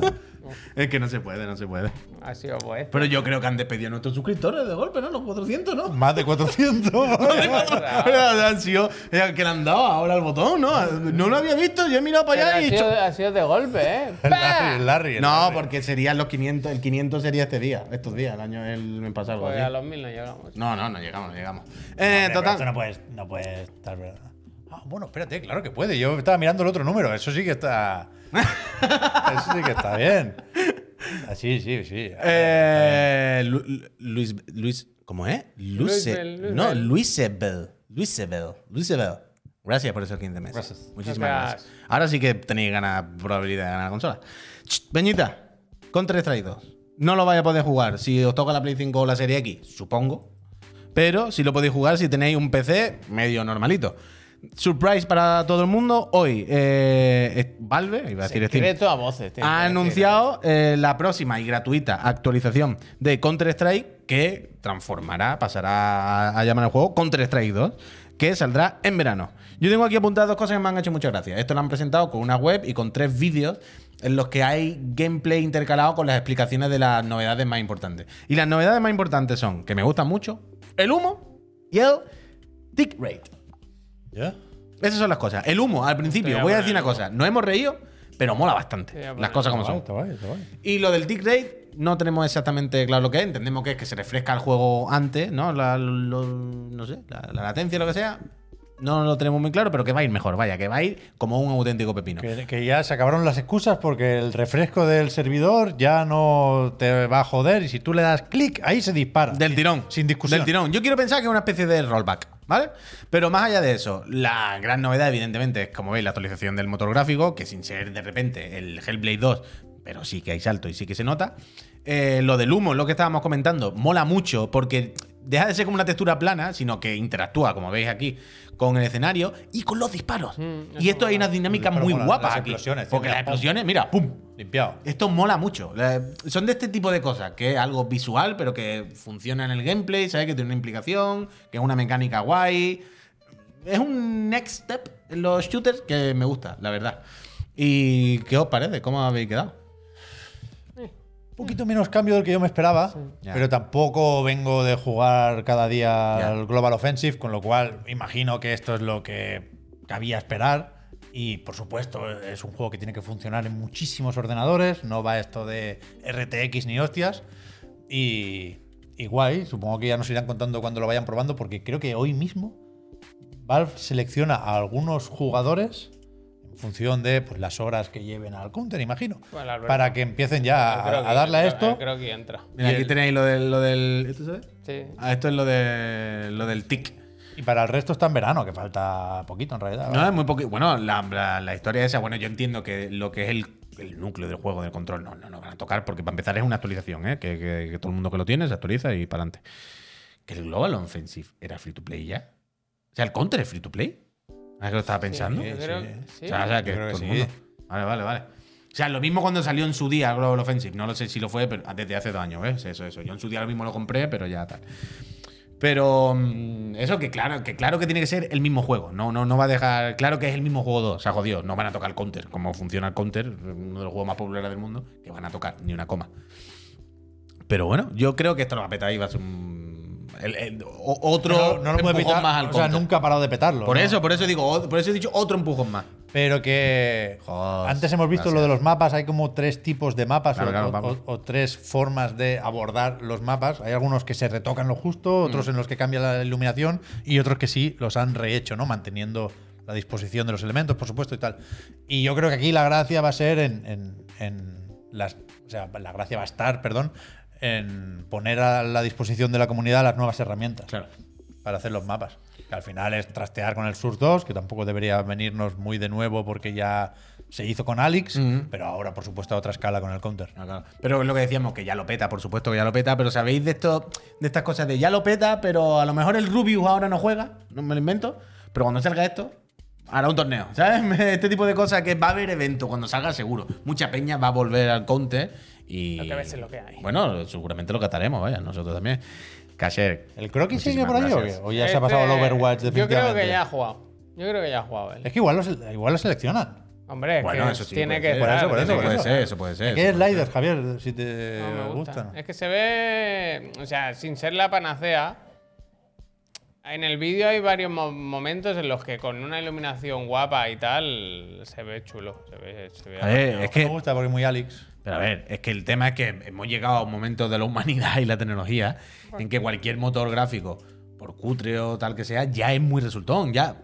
Es que no se puede, no se puede. Ha sido pues. Pero yo creo que han despedido a nuestros suscriptores de golpe, ¿no? Los 400, ¿no? Más de 400. han sido eh, que le han dado ahora el botón, ¿no? No lo había visto, yo he mirado Pero para allá ha, y sido, ha sido de golpe, ¿eh? El Larry, el Larry, el No, Larry. porque serían los 500, el 500 sería este día, estos días, el año el mes pasado. Pues a los mil no llegamos. No, no, no llegamos, no llegamos. Eh, Hombre, total. Esto no puede, no puede estar verdad. Ah, bueno, espérate, claro que puede. Yo estaba mirando el otro número. Eso sí que está. Eso sí que está bien. Ah, sí, sí, sí. Eh, Lu- Lu- Luis, Luis, ¿cómo es? Luce, Luisbel, Luisbel. no, Luisebel. Luisebel. Luisebel. Gracias por esos 15 meses. Gracias. Muchísimas Gracias. gracias. Ahora sí que tenéis ganas, probabilidad de ganar la consola. Ch, Peñita, Contra Strike 2. No lo vais a poder jugar si os toca la Play 5 o la Serie X, supongo. Pero sí lo podéis jugar si tenéis un PC medio normalito. Surprise para todo el mundo. Hoy, eh, Valve, iba a decir Steam, a voces. ha anunciado eh, la próxima y gratuita actualización de Counter-Strike que transformará, pasará a, llamar al juego Counter-Strike 2, que saldrá en verano. Yo tengo aquí apuntadas dos cosas que me han hecho mucha gracia. Esto lo han presentado con una web y con tres vídeos en los que hay gameplay intercalado con las explicaciones de las novedades más importantes. Y las novedades más importantes son, que me gustan mucho, el humo y el tick rate. ¿Ya? Esas son las cosas. El humo, al principio, voy a a decir una cosa, nos hemos reído, pero mola bastante. Las cosas como son. guay, está guay, está guay. Y lo del tick rate, no tenemos exactamente claro lo que es. Entendemos que es que se refresca el juego antes, ¿no? La, lo- no sé, la, la latencia, lo que sea. no lo tenemos muy claro, pero que va a ir mejor, vaya, que va a ir como un auténtico pepino. Que, que ya se acabaron las excusas porque el refresco del servidor ya no te va a joder y si tú le das clic, ahí se dispara. Del tirón. Sin discusión. Del tirón. Yo quiero pensar que es una especie de rollback, ¿vale? Pero más allá de eso, la gran novedad, evidentemente, es, como veis, la actualización del motor gráfico, que sin ser de repente el Hellblade 2, pero sí que hay salto y sí que se nota. Eh, lo del humo, lo que estábamos comentando, mola mucho porque deja de ser como una textura plana, sino que interactúa, como veis aquí, con el escenario y con los disparos. Mm, y esto hay mola. unas dinámicas muy guapas las aquí. explosiones, Porque las explosiones, mira, ¡pum! Limpiado. Esto mola mucho. Son de este tipo de cosas, que es algo visual, pero que funciona en el gameplay, ¿sabes? Que tiene una implicación, que es una mecánica guay. Es un next step en los shooters que me gusta, la verdad. ¿Y qué os parece? ¿Cómo habéis quedado? Un poquito menos cambio del que yo me esperaba, pero tampoco vengo de jugar cada día Ya. al Global Offensive, con lo cual imagino que esto es lo que cabía esperar. Y por supuesto, es un juego que tiene que funcionar en muchísimos ordenadores, no va esto de RTX ni hostias. Y, y guay, supongo que ya nos irán contando cuando lo vayan probando, porque creo que hoy mismo Valve selecciona a algunos jugadores función de pues, las horas que lleven al counter, imagino, Bueno, Alberto. para que empiecen ya creo a, que a darle a esto. Creo que entra. Mira, Y aquí el- tenéis lo del, lo del. ¿Esto se ve? Sí. Ah, esto es lo, de, lo del tic. Y para el resto está en verano, que falta poquito en realidad. No, es muy poquito. Bueno, la, la- la historia esa, bueno, yo entiendo que lo que es el, el núcleo del juego, del control, no, no, no van a tocar, porque para empezar es una actualización, ¿eh? que, que- que todo el mundo que lo tiene se actualiza y para adelante. Que el Global Offensive era free to play ya. O sea, el Counter es free to play. ¿Es que lo estaba pensando? Yo Sí, creo sí. que sí. O sea, o sea, que Yo creo que todo el sí. mundo. Vale, vale, vale. O sea, lo mismo cuando salió en su día Global Offensive. No lo sé si lo fue, pero desde hace dos años, ¿ves? Eso, eso. Yo en su día lo mismo lo compré, pero ya tal. Pero mm, eso que claro, que claro que tiene que ser el mismo juego. No, no, no va a dejar. Claro que es el mismo juego 2. Se ha jodido. No van a tocar el counter. Como funciona el counter, uno de los juegos más populares del mundo, que van a tocar ni una coma. Pero bueno, yo creo que esto lo va a petar y va a ser un. El- el- o- otro no, no lo empujón más al O sea, nunca ha parado de petarlo. Por ¿no? eso, por eso digo, por eso he dicho otro empujón más. Pero que. Joder, antes hemos visto gracias. lo de los mapas. Hay como tres tipos de mapas Claro, o, claro, o- vamos. o- o tres formas de abordar los mapas. Hay algunos que se retocan lo justo, otros Mm. en los que cambia la iluminación y otros que sí los han rehecho, ¿no? Manteniendo la disposición de los elementos, por supuesto, y tal. Y yo creo que aquí la gracia va a ser en, en- en las. O sea, la gracia va a estar, perdón, en poner a la disposición de la comunidad las nuevas herramientas Claro. para hacer los mapas. Que al final es trastear con el Source 2, que tampoco debería venirnos muy de nuevo porque ya se hizo con Alex, pero ahora, por supuesto, a otra escala con el Counter. Ah, claro. Pero es lo que decíamos, que ya lo peta, por supuesto que ya lo peta, pero ¿sabéis de esto, de estas cosas de ya lo peta, pero a lo mejor el Rubius ahora no juega? No me lo invento. Pero cuando salga esto, hará un torneo. ¿Sabes? Este tipo de cosas que va a haber evento cuando salga seguro. Mucha peña va a volver al counter y. Lo que ves es lo que hay. Bueno, seguramente lo cataremos, vaya, nosotros también. Cacher. ¿El croquis sigue por ahí o qué? ¿O ya se ha pasado el Este, Overwatch Yo definitivamente? creo que ya ha jugado. Yo creo que ya ha jugado él. Es que igual lo, igual lo seleccionan. Hombre, es Bueno, que eso sí, tiene que ser. Por eso, por eso, por puede eso. ser, eso puede ser. ¿Qué eso puede sliders, Javier? Si te No, me gusta. Es que se ve. O sea, sin ser la panacea. En el vídeo hay varios mo- momentos en los que con una iluminación guapa y tal se ve chulo. Se ve, se ve A ver, es que- Me gusta porque es muy Alex. Pero a ver, es que el tema es que hemos llegado a un momento de la humanidad y la tecnología en que cualquier motor gráfico, por cutre o tal que sea, ya es muy resultón. Ya.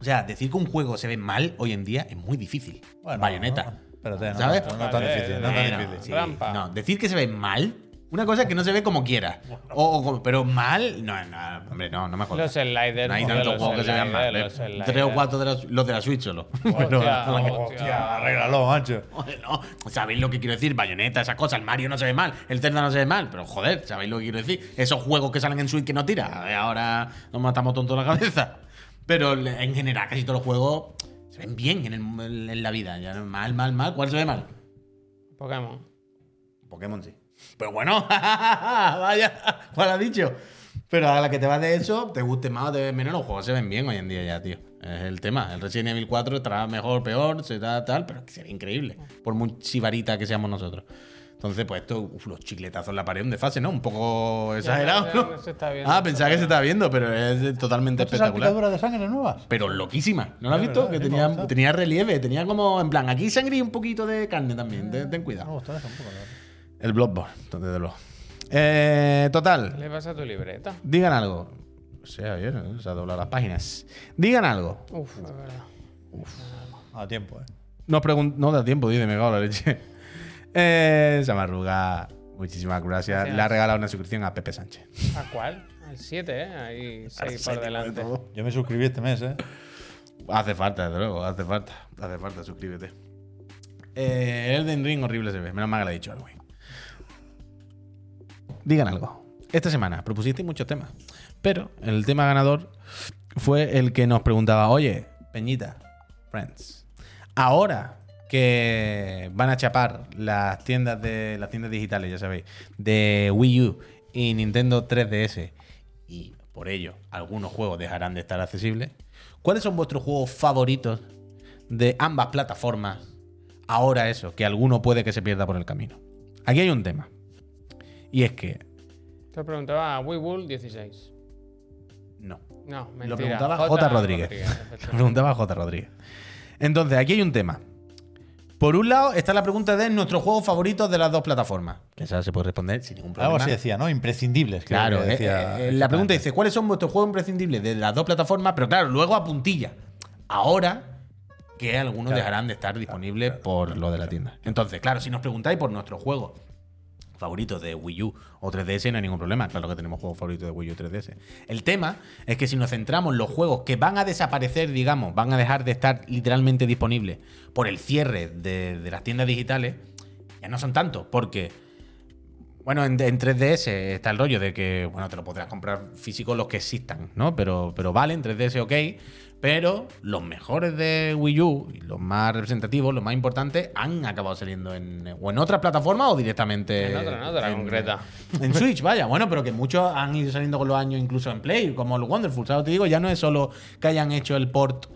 O sea, decir que un juego se ve mal hoy en día es muy difícil. Bueno, Bayoneta. Espérate, no, ¿Sabes? no, no tan difícil. No tan difícil. Sí, no, decir que se ve mal, una cosa es que no se ve como quiera. O, pero mal, no, no, hombre, no, no me jodas. Los sliders. No hay tío, tantos los juegos que se vean mal. ¿eh? los sliders. Tres o cuatro de los, los de la Switch solo. Pero- Hostia, hostia, arréglalo, macho. Joder, no. ¿Sabéis lo que quiero decir? Bayonetta, esas cosas. El Mario no se ve mal. El Zelda no se ve mal. Pero joder, ¿sabéis lo que quiero decir? Esos juegos que salen en Switch que no tira. A ver, ahora nos matamos tonto la cabeza. Pero le- en general, casi todos los juegos se ven bien en, el- en la vida. Ya, no- mal, mal, mal. ¿Cuál se ve mal? Pokémon. Pokémon sí. Pero bueno, vaya, ¿cuál has dicho? Pero a la que te vas de eso, te guste más o te menos, los juegos se ven bien hoy en día ya, tío. Es el tema. El Resident Evil 4 estará mejor, peor, será tal, pero es que se ve increíble. Por muy chivarita que seamos nosotros. Entonces, pues esto, uf, los chicletazos en la pared, un desfase, ¿no? Un poco exagerado, ya, ¿no? no se está viendo, ah, pensaba que se estaba viendo, pero es totalmente ¿Muchas espectacular. de sangre nuevas? Pero loquísima. ¿No la has visto? verdad, que tenía, relieve, tenía como, en plan, aquí sangre y un poquito de carne también. Ten, ten Me cuidado. eso un poco. la. El Bloodborne, desde luego. Eh, ¿Qué total, le pasa a tu libreta? digan algo. O sea, bien, ¿eh? se ha doblado las páginas. Digan algo. Uf, es verdad. A tiempo, ¿eh? No, pregun- no da tiempo, dice, me cago en la leche. Eh, se me arruga. Muchísimas gracias. Gracias. Le ha regalado una suscripción a Pepe Sánchez. ¿A cuál? Al 7, ¿eh? Ahí 6 por delante. Yo me suscribí este mes, ¿eh? Hace falta, desde luego, hace falta. Hace falta, suscríbete. Eh, Elden Ring horrible se ve. Menos mal que le he dicho algo. Digan algo. Esta semana propusisteis muchos temas. Pero el tema ganador fue el que nos preguntaba, oye, Peñita, Friends, ahora que van a chapar las tiendas de las tiendas digitales, ya sabéis, de Wii U y Nintendo 3DS, y por ello algunos juegos dejarán de estar accesibles, ¿cuáles son vuestros juegos favoritos de ambas plataformas? Ahora eso, que alguno puede que se pierda por el camino. Aquí hay un tema. Y es que Te preguntaba a WeBull 16. no. No, mentira. Lo preguntaba J. Rodríguez. Lo preguntaba J. Rodríguez. Entonces, aquí hay un tema. Por un lado está la pregunta de nuestros juegos favoritos de las dos plataformas. Que esa se puede responder sin ningún problema. Algo así decía, ¿no? Imprescindibles. Claro, que eh, decía eh, la pregunta dice, ¿cuáles son vuestros juegos imprescindibles de las dos plataformas? Pero claro, luego a puntilla. Ahora que algunos Claro. dejarán de estar disponibles por lo de la tienda. Entonces, claro, si nos preguntáis por nuestros juegos favoritos de Wii U o 3DS, no hay ningún problema. Claro que tenemos juegos favoritos de Wii U y 3DS. El tema es que si nos centramos en los juegos que van a desaparecer, digamos, van a dejar de estar literalmente disponibles por el cierre de, de las tiendas digitales, ya no son tantos, porque bueno, en, en 3DS está el rollo de que, bueno, te lo podrás comprar físico los que existan, ¿no? Pero, pero vale, en 3DS ok. Pero los mejores de Wii U, y los más representativos, los más importantes, han acabado saliendo en, o en otras plataformas o directamente. En otra, en otra concreta. En Switch, vaya. Bueno, pero que muchos han ido saliendo con los años incluso en Play, como el Wonderful. ¿Sabes? Te digo, ya no es solo que hayan hecho el port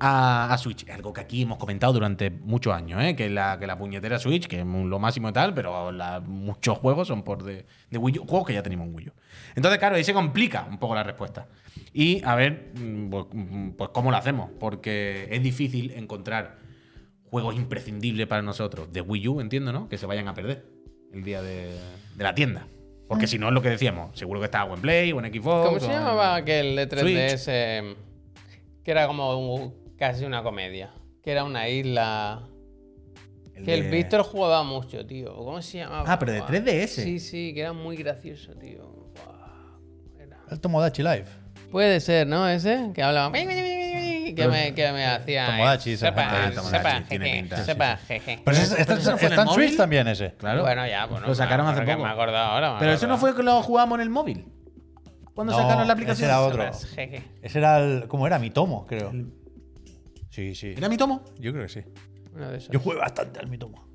a, a Switch. Algo que aquí hemos comentado durante muchos años, ¿eh? que, la, que la puñetera Switch, que es lo máximo y tal, pero la- muchos juegos son por de, de Wii U, juegos que ya tenemos en Wii U. Entonces, claro, ahí se complica un poco la respuesta. Y a ver, mm, pues, mm, pues cómo lo hacemos, porque es difícil encontrar juegos imprescindibles para nosotros de Wii U, entiendo, ¿no? Que se vayan a perder el día de, de la tienda. Porque si no es lo que decíamos, seguro que está o en Play o en Xbox. ¿Cómo se llamaba aquel de 3DS? Que era como un- casi una comedia. Que era una isla. el Que el Víctor jugaba mucho, tío. ¿Cómo se llamaba? Ah, pero de Buah. 3DS. Sí, sí, que era muy gracioso, tío. Buah, era- El Tomodachi Live. Puede ser, ¿no? Ese que hablaba. Que me, que me hacía. Tomodachi, sepa, sepa, tiene sepa, jeje. Pero ese- Pero está, está en Switch móvil. también ese. Claro. Bueno, ya, bueno. Lo sacaron hace poco. Me he ahora. me Pero eso no fue que lo jugamos en el móvil. Cuando No, sacaron la ese aplicación. era otro. Ese era el. ¿Cómo era? Mi tomo, creo. Sí, sí. ¿Era mi tomo? Yo creo que sí. De. Yo jugué bastante al mi tomo.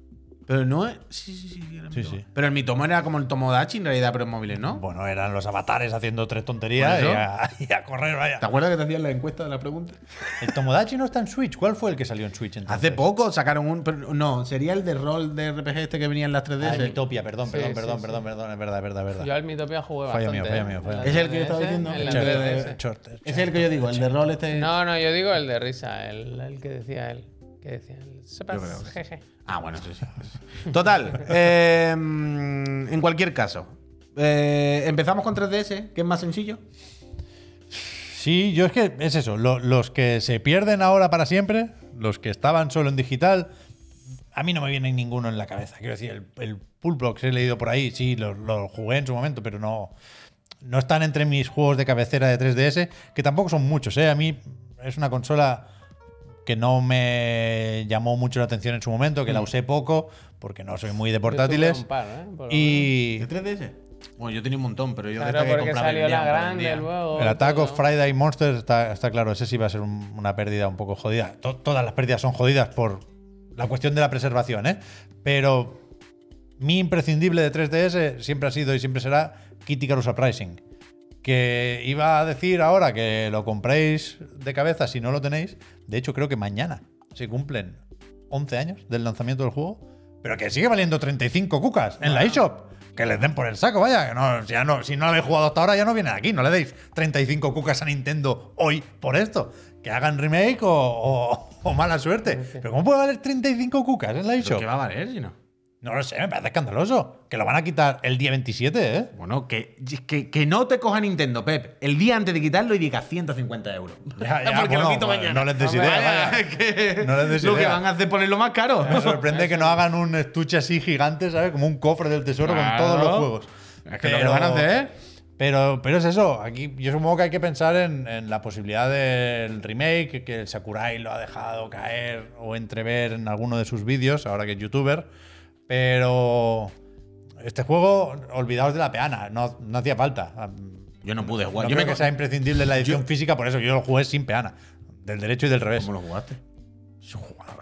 Pero no es. Sí, sí, sí. Era Sí. Pero el mi tomo era como el Tomodachi en realidad, pero en móviles, ¿no? Bueno, eran los avatares haciendo tres tonterías y a, y a correr, ¿Te vaya. acuerdas que te hacían la encuesta de la pregunta? El Tomodachi no está en Switch. ¿Cuál fue el que salió en Switch entonces? Hace poco sacaron un. pero no, sería el de rol de RPG este que venía en las 3DS. Ah, el Mitopia, perdón, Sí, perdón, sí, perdón, sí. perdón, perdón, es verdad, es verdad, es verdad. Yo al Mitopia jugué Fallo bastante. mío, fallo ¿eh? mío, fallo En la mío. Es el que yo estaba 3DS, diciendo. en la Chorter, 3DS. chorter, Ese es el que yo digo, el de rol este. No, no, yo digo el de risa, el, el que decía él. Que decía él. Sepas, Yo creo que sí. jeje. Ah, bueno, sí, sí. sí. Total. eh, en cualquier caso. eh, empezamos con 3DS, que es más sencillo. Sí, yo es que es eso. lo- los que se pierden ahora para siempre, los que estaban solo en digital, a mí no me viene ninguno en la cabeza. Quiero decir, el, el Pull Blocks he leído por ahí, sí, lo, lo jugué en su momento, pero no, no están entre mis juegos de cabecera de 3DS, que tampoco son muchos. ¿eh? A mí es una consola que no me llamó mucho la atención en su momento, que la usé poco, porque no soy muy de portátiles. par, ¿eh? Por Y ¿De 3DS? Bueno, yo tenía un montón, pero yo Claro, esta que porque compraba salió la grande luego. El Attack of. Friday Monsters está, está claro, ese sí va a ser un- una pérdida un poco jodida. To- todas las pérdidas son jodidas por la cuestión de la preservación, ¿eh? Pero mi imprescindible de 3DS siempre ha sido y siempre será Kitty Icarus Uprising. Que iba a decir ahora que lo compréis de cabeza si no lo tenéis. De hecho, creo que mañana se cumplen 11 años del lanzamiento del juego. Pero que sigue valiendo 35 cucas en la eShop. Que les den por el saco, vaya. Que no, ya no, si no lo habéis jugado hasta ahora, ya no vienen aquí. No le deis 35 cucas a Nintendo hoy por esto. Que hagan remake o, o- o mala suerte. Pero ¿cómo puede valer 35 cucas en la ¿Pero eShop? qué va a valer si no? No lo sé, me parece escandaloso. Que lo van a quitar el día 27, ¿eh? Bueno, que, que, que no te coja Nintendo, Pep, el día antes de quitarlo y diga 150 euros. Ya, ya, Porque lo quito mañana. no les des Hombre, idea, Vaya, vaya. es que No les des lo que van a hacer es ponerlo más caro. Me sorprende que no hagan un estuche así gigante, ¿sabes? Como un cofre del tesoro con Claro. todos los juegos. Es que lo que van a hacer. Pero, pero es eso. Aquí yo supongo que hay que pensar en, en la posibilidad del remake, que el Sakurai lo ha dejado caer o entrever en alguno de sus vídeos, ahora que es youtuber. Pero este juego, olvidaos de la peana, no, no hacía falta. Yo no pude No jugar. yo creo me que sea imprescindible la edición física, por eso yo lo jugué sin peana. Del derecho y del revés. ¿Cómo lo jugaste?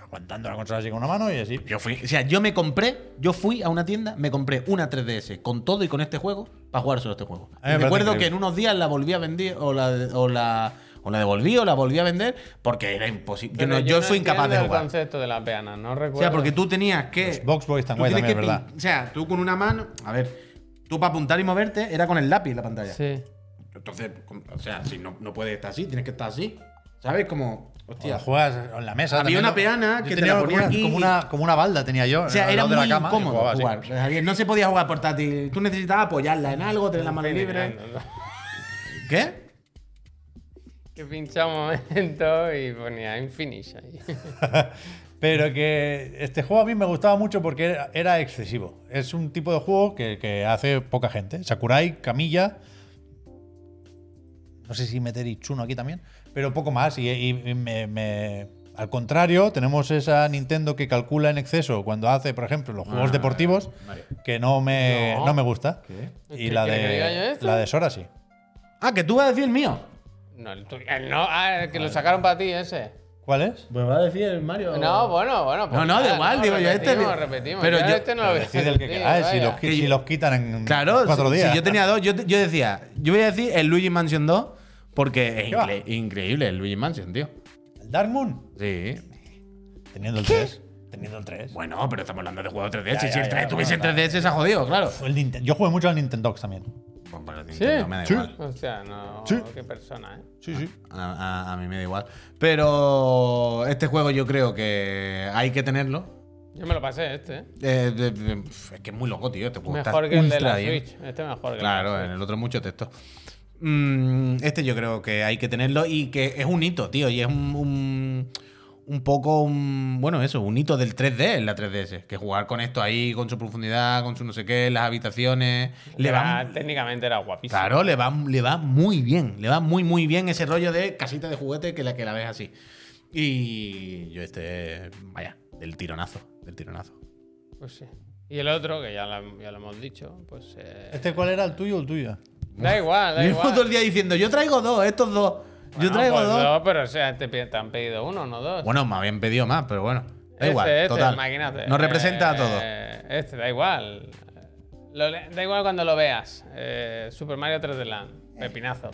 Aguantando la consola así con una mano y así. Yo fui, o sea, yo me compré, yo fui a una tienda, me compré una 3DS con todo y con este juego para jugar solo este juego. Me recuerdo que en unos días la volví a vender o la, o la, o la devolví o la volví a vender porque era imposible. Yo, no, yo no soy incapaz de jugar. el concepto de la peana, no recuerdo. O sea, porque tú tenías que. Los Box Boys tienes también, que ¿verdad? O sea, tú con una mano. A ver, tú para apuntar y moverte era con el lápiz la pantalla. Sí. Entonces, o sea, si no, no puedes estar así, tienes que estar así. ¿Sabes? Como. O Hostia. la juegas en la mesa. Había también, una ¿no? peana Yo que te tenía la como ponía una- aquí Como una, como una balda tenía yo. O sea, era muy de la cama y incómodo jugaba así. jugar. Javier, No se podía jugar portátil. Tú necesitabas apoyarla en algo, tener la mano libre. ¿Qué? Que pincha un momento y ponía infinish ahí. Pero que este juego a mí me gustaba mucho porque era, era excesivo. Es un tipo de juego que, que hace poca gente. Sakurai, Camilla. No sé si meter Itsuno aquí también. Pero poco más. Y, y me- me- al contrario, tenemos esa Nintendo que calcula en exceso cuando hace, por ejemplo, los juegos Ah, deportivos, vale. que no me, No. no me gusta. ¿Qué? Y la ¿Quieres que diga yo de, la de Sora sí. Ah, que tú vas a decir el mío. No, el tuyo- el no, ah, el que lo sacaron para ti ese. ¿Cuál es? Pues va a decir el Mario. No, bueno, bueno. pues No, no, da nada, igual, digo yo, este- Repetimos, repetimos. pero Yo yo- este no lo voy a Decid el que decir, queráis. Si vaya. los, qui- si los quitan en Claro, cuatro si, días. si yo tenía dos, yo, yo decía, yo voy a decir el Luigi Mansion 2 porque es ¿Qué va? incre- increíble el Luigi Mansion, tío. ¿El Dark Moon? Sí. Teniendo el 3. Teniendo el 3. Bueno, pero estamos hablando de juegos 3DS. Ya, si ya, el ya, 3 tuviese en bueno, 3DS se ha jodido, claro. El Yo jugué mucho al Nintendo también. Pues para me da Sí. igual. O sea, no. Sí. Qué persona, ¿eh? Sí, sí. A, a- a mí me da igual. Pero este juego yo creo que hay que tenerlo. Yo me lo pasé este, ¿eh? Eh, de- de- es que es muy loco, tío. Este juego Mejor está que el de la bien. Switch. Este mejor que Claro, el de en la el otro mucho texto. Mm, este yo creo que hay que tenerlo y que es un hito, tío. Y es un, un, un poco un. Bueno, eso, un hito del 3D en la 3DS. Que jugar con esto ahí, con su profundidad, con su no sé qué, las habitaciones. Switch. Le Era- va, Técnicamente era guapísimo. claro, le va, le va muy bien. Le va muy, muy bien ese rollo de casita de juguete que la que la ves así. Y yo este. Vaya, del tironazo. Del tironazo. Pues sí. Y el otro, que ya lo, ya lo hemos dicho, pues. eh, ¿Este cuál era el tuyo o el tuyo? Da igual, da igual. todo el día diciendo, yo traigo dos, estos dos. Yo traigo pues dos. pero o sea, te, han pedido uno, no dos. Bueno, me habían pedido más, pero bueno. Da Este, igual, este, total. Nos representa a Eh, todos. Este, da igual. Lo da igual cuando lo veas. Eh, Super Mario 3D Land. Pepinazo.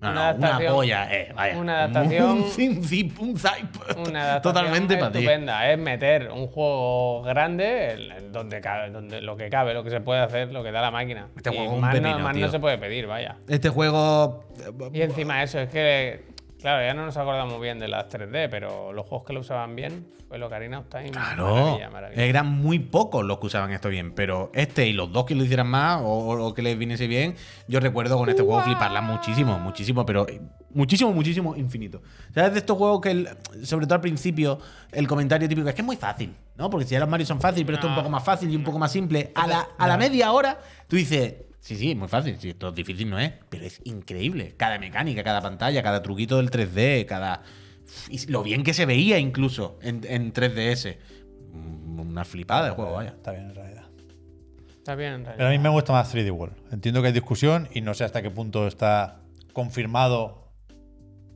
No, no, una polla, eh, vaya. Una adaptación. Un zip, zip, un zip. Una adaptación Totalmente para ti. estupenda. Es meter un juego grande donde, cabe, donde lo que cabe, lo que se puede hacer, lo que da la máquina. Este Y juego es un más, pepino, no, más tío. no se puede pedir, vaya. Este juego. Y encima eso, es que, claro, ya no nos acordamos bien de las 3D, pero los juegos que lo usaban bien fue lo Ocarina of Time. Claro. Maravilla, maravilla. Eran muy pocos los que usaban esto bien, pero este y los dos que lo hicieran más o, o que les viniese bien, yo recuerdo con este juego fliparla muchísimo, muchísimo, pero muchísimo, muchísimo, infinito. ¿Sabes de estos juegos que, el- sobre todo al principio, el comentario típico es que es muy fácil, ¿no? Porque si ya los Mario son fáciles, pero esto es un poco más fácil y un poco más simple. A la, a la media hora, tú dices. Sí, sí, es muy fácil. Sí, esto difícil no es, pero es increíble. Cada mecánica, cada pantalla, cada truquito del 3D, cada. y lo bien que se veía incluso en, en 3DS. Mm, Una flipada de juego, vaya. Está bien, en realidad. Está bien, en Pero a realidad. mí me gusta más 3D World. Entiendo que hay discusión y no sé hasta qué punto está confirmado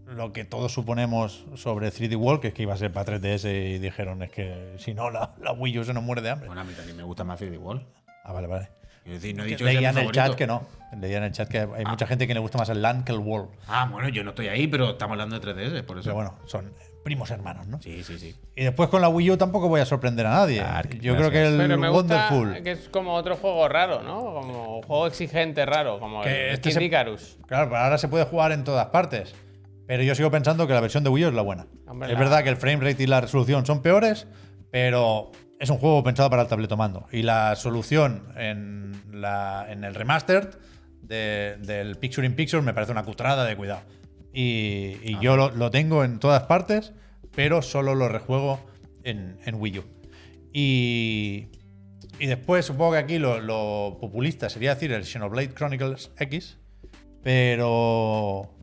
lo que todos suponemos sobre 3D World, que es que iba a ser para 3DS y dijeron es que si no, la, la Wii U se nos muere de hambre. Bueno, a mí también me gusta más 3D World. Ah, vale, vale. Quiero decir, no he dicho que sea Leía en el chat que no. Leía en el chat que hay mucha gente que le gusta más el LAN que el World. Ah, bueno, yo no estoy ahí, pero estamos hablando de 3DS, por eso. Pero bueno, son primos hermanos, ¿no? Sí, sí, sí. Y después con la Wii U tampoco voy a sorprender a nadie. Claro, Yo creo que el Pero me gusta Wonderful. que es como otro juego raro, ¿no? Como un juego exigente raro, como Que el este se- Icarus. Claro, pero ahora se puede jugar en todas partes. Pero yo sigo pensando que la versión de Wii U es la buena. Hombre, es la- verdad que el frame rate y la resolución son peores, pero es un juego pensado para el tabletomando. Y la solución en, la, en el remastered de- del Picture in Picture me parece una cutrada de cuidado. Y, y yo lo, lo tengo en todas partes, pero solo lo rejuego en, en Wii U. Y, y después supongo que aquí lo, lo populista sería decir el Xenoblade Chronicles X, pero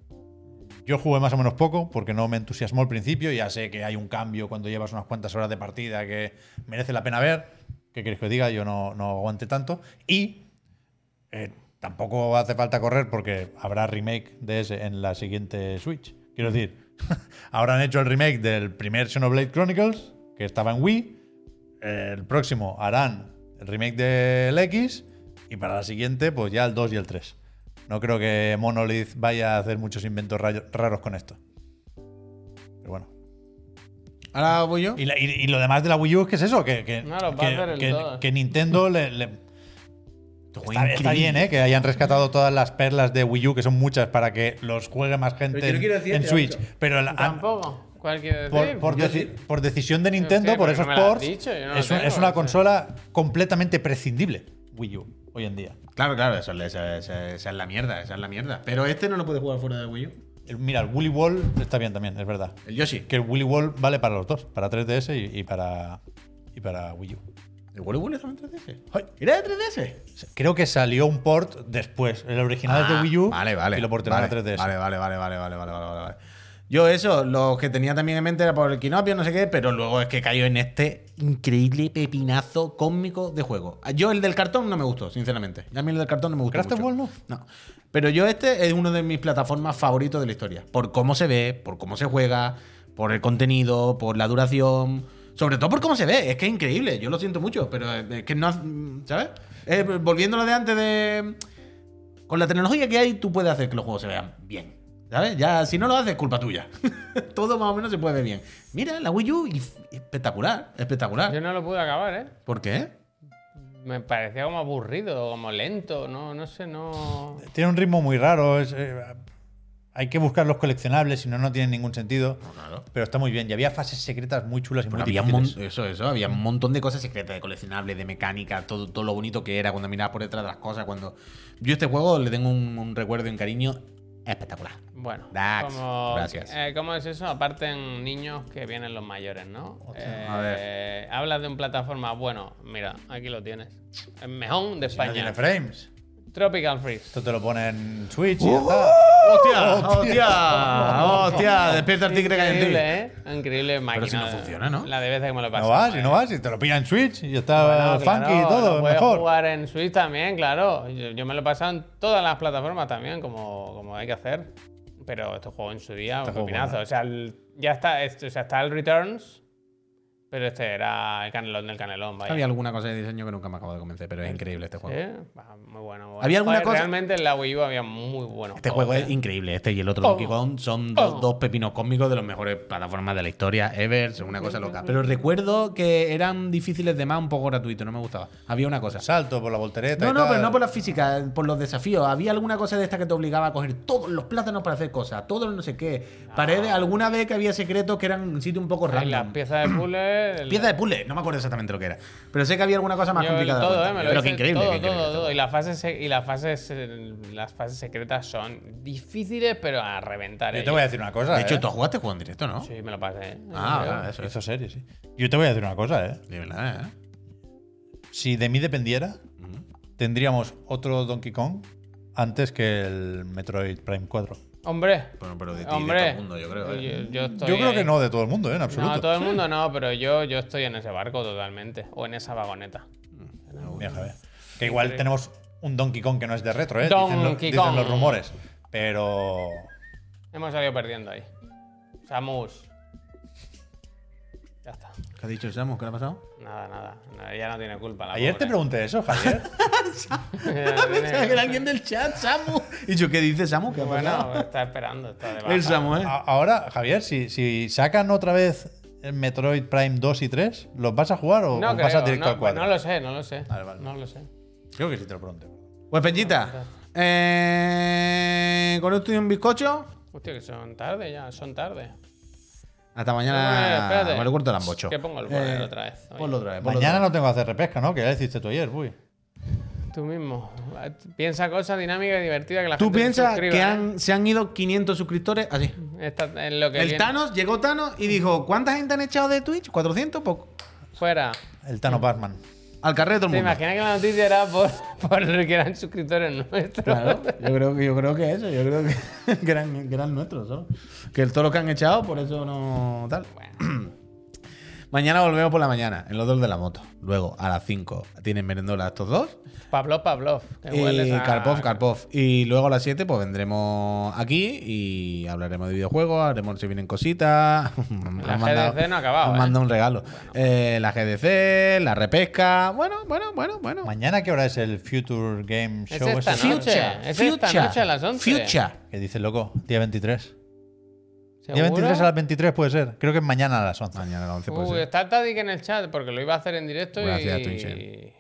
yo jugué más o menos poco porque no me entusiasmó al principio. Ya sé que hay un cambio cuando llevas unas cuantas horas de partida que merece la pena ver. ¿Qué queréis que os diga? Yo no, no aguante tanto. Y eh, tampoco hace falta correr porque habrá remake de ese en la siguiente Switch. Quiero decir, ahora han hecho el remake del primer Xenoblade Chronicles, que estaba en Wii. El próximo harán el remake del X. Y para la siguiente, pues ya el 2 y el 3. No creo que Monolith vaya a hacer muchos inventos raros con esto. Pero bueno. Ahora voy yo. Y, la- y- y lo demás de la Wii U es que es eso, que, que, No, los que- buzzers que- todos. que Nintendo le, le- Está, bien, ¿eh? Que hayan rescatado todas las perlas de Wii U, que son muchas, para que los juegue más gente Pero yo no en, quiero decir en que Switch. Pero la- Tampoco. ¿Cuál por, decir? por deci- sí. por decisión de Nintendo, Sí, por esos ports, dicho, no es, un- tengo, es una o sea. consola completamente prescindible, Wii U, hoy en día. Claro, claro, eso, esa, esa- esa es la mierda, esa es la mierda. Pero este no lo puede jugar fuera de Wii U. El- mira, el Willy Wall está bien también, es verdad. El Yoshi. Que el Willy Wall vale para los dos, para 3DS y, y para, y para Wii U. ¿El Wally Wally estaba en 3DS? Ay. ¿Era de 3DS? Creo que salió un port después. El original es de Ah, Wii U Vale, vale. y lo portaron vale, a 3DS. Vale, vale, vale, vale, vale, vale, vale, vale. Yo eso, lo que tenía también en mente era por el Kinopio, no sé qué, pero luego es que cayó en este increíble pepinazo cósmico de juego. Yo el del cartón no me gustó, sinceramente. A mí el del cartón no me gustó ¿Crafted mucho. No? No. Pero yo este es uno de mis plataformas favoritos de la historia. Por cómo se ve, por cómo se juega, por el contenido, por la duración. Sobre todo por cómo se ve. Es que es increíble. Yo lo siento mucho, pero es que no... ¿Sabes? Eh, volviendo a lo de antes de... Con la tecnología que hay, tú puedes hacer que los juegos se vean bien. ¿Sabes? Ya, si no lo haces, es culpa tuya. Todo más o menos se puede ver bien. Mira, la Wii U, espectacular, espectacular. Yo no lo pude acabar, ¿eh? ¿Por qué? Me parecía como aburrido, como lento, no, no sé, no. Tiene un ritmo muy raro. es, eh, hay que buscar los coleccionables, si no, no tiene ningún sentido. claro. Pero está muy bien. Y había fases secretas muy chulas y Pero muy había difíciles. eso, eso, había un montón de cosas secretas, de coleccionables, de mecánica, todo, todo lo bonito que era cuando mirabas por detrás de las cosas. Cuando yo a este juego le tengo un, un recuerdo y un cariño espectacular. Bueno, Dax, como, gracias. eh, ¿cómo es eso? Aparte en niños que vienen los mayores, ¿no? Eh, a ver. Hablas de un plataforma, bueno, mira, aquí lo tienes. El mejón de Si no España. tiene frames. Tropical Freeze. Esto te lo pone en Switch y ya Uh-huh. está. ¡Hostia! ¡Hostia! Despierta el tigre que hay en ti. Increíble, ¿eh? Increíble máquina. si no funciona, ¿no? La de veces que me lo he No vas, y ¿eh? no vas, y te lo pilla en Switch y está Bueno, funky y claro, todo, lo mejor. jugar en Switch también, claro. Yo, yo me lo he pasado en todas las plataformas también, como, como hay que hacer. Pero este juego en su día, un Este juego pepinazo. mola. O sea, el- ya está, este- o sea, está el Returns, pero este era el canelón del canelón, vaya. Había alguna cosa de diseño que nunca me acabo de convencer, pero es increíble este juego. Sí, muy bueno, muy bueno. ¿Había alguna Joder, cosa? Realmente en la Wii U había muy buenos Este juego es ¿eh? increíble. Este y el otro Oh. Donkey Kong son dos, Oh. dos pepinos cósmicos de las mejores plataformas de la historia ever. Son una cosa loca. Pero recuerdo que eran difíciles de más, un poco gratuito. No me gustaba. Había una cosa. Salto por la voltereta. No, y no, tal. pero no por la física, por los desafíos. Había alguna cosa de esta que te obligaba a coger todos los plátanos para hacer cosas, todos los no sé qué. Paredes, alguna vez que había secretos que eran un sitio un poco Hay las piezas de puzzle. El- Pieza de puzzle, no me acuerdo exactamente lo que era. Pero sé que había alguna cosa más Yo complicada. todo, eh, me lo pero que increíble. todo, que increíble todo. Y las fases, se- y las fases, eh, las fases secretas son difíciles, pero a reventar. Yo eh. te voy a decir una cosa. De hecho, ¿eh? tú jugaste juego en directo, ¿no? Sí, me lo pasé. eh. Ah, Creo. vale, eso es. Serie, sí. Yo te voy a decir una cosa, ¿eh? De verdad, ¿eh? Si de mí dependiera, tendríamos otro Donkey Kong antes que el Metroid Prime 4. Hombre. Bueno, pero de ti, Hombre. de todo el mundo, yo creo. ¿eh? Yo, yo estoy Yo creo ahí. que no de todo el mundo, ¿eh? En absoluto. No, todo el mundo no, pero yo, yo estoy en ese barco totalmente. O en esa vagoneta. Mira, Javier. Que igual tenemos un Donkey Kong que no es de retro, ¿eh? Dicen, lo- Donkey dicen Kong. los rumores. Pero. Hemos salido perdiendo ahí. Samus. ¿Qué ha dicho Samu? ¿Qué le ha pasado? Nada, nada. nada, Ya no tiene culpa. La Ayer te pregunté eso, Javier. No que era alguien del chat, Samu. Y yo, ¿qué dice Samu? ¿Qué Bueno, está esperando. Está de baja. El Samu, ¿eh? A- Ahora, Javier, si, si sacan otra vez el Metroid Prime 2 y 3, ¿los vas a jugar o, No o vas creo, directo no, al 4? no lo sé, no lo sé. Vale, vale. No lo sé. Creo que sí te lo pregunté. Pues Peñita, eh, con esto y un bizcocho, Hostia, que son tarde ya, son tarde. Hasta Eh, mañana. espérate. me lo corto el ambocho. Que pongo el banner otra vez. Oye, Ponlo otra vez. ponlo Mañana otra no tengo que hacer repesca, ¿no? Que ya hiciste tú ayer, uy. Tú mismo. Piensa cosas dinámicas y divertidas que la. Tú gente piensas que ¿eh? han, se han ido 500 suscriptores así. Esta es lo que El viene. Thanos, llegó Thanos y dijo: ¿Cuánta gente han echado de Twitch? ¿400? Poco. Fuera. El Tano Batman. Al de todo ¿Te el mundo. imaginas que la noticia era por, por que eran suscriptores nuestros? Claro, yo creo, que- yo creo que eso, yo creo que, que eran, que eran nuestros solo. Que todo lo que han echado, por eso no tal. Mañana volvemos por la mañana, en los dos de la moto. Luego, a las 5, tienen merendola estos dos. Pavlov, Pavlov. Y a- Karpov, Karpov. Y luego a las 7, pues vendremos aquí y hablaremos de videojuegos, haremos si vienen cositas. La GDC no ha acabado, Nos ¿eh? manda un regalo. Eh, la GDC, la repesca. Bueno, bueno, bueno, bueno. Mañana, ¿qué hora es el Future Game Es Show? esta ese? noche. Es esta noche a las 11. Future. ¿Qué dice el loco? Día 23. Día ¿Seguro? 23 a las 23 puede ser. Creo que es mañana a las 11. Mañana a las 11 puede Uy, ser. está Tadic en el chat porque lo iba a hacer en directo a y... Twitch,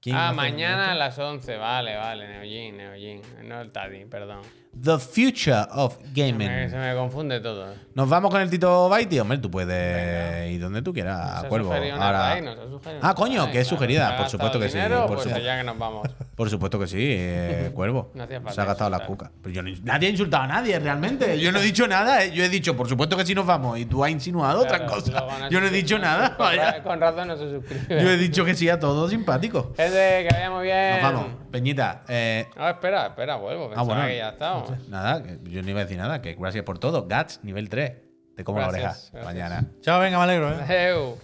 ¿Quién Ah, mañana a las 11. Vale, vale. Neojin, Neojin. No el Tadi, perdón. The future of Se gaming. me, se me confunde todo. Nos vamos con el Tito Baiti, hombre. Tú puedes ir donde tú quieras, Nos ha Cuervo. Ahora- raid, nos ha Ah, coño, que es claro. sugerida, ¿Se por supuesto que sí, dinero? por Pues supuesto. ya que nos vamos. Por supuesto que sí, eh, Cuervo. No hacía falta Se ha gastado la insultar. cuca. Pero yo no- nadie ha insultado a nadie, realmente. Yo no he dicho nada. eh. Yo he dicho, por supuesto que sí nos vamos. Y tú has insinuado otra Claro, han Yo no he dicho nada. Con, ra- vaya. con razón no se suscribe. Yo he dicho que sí a todo simpático. Gente, que vaya muy bien. Nos vamos. Peñita, eh, Ah, espera, espera, vuelvo. Pensaba Ah, bueno. que ya estábamos. nada, que yo no iba a decir nada. Que gracias por todo. Gats, nivel 3. Te como la oreja. gracias. Mañana. Chao, venga, me alegro, ¿eh? Adeu.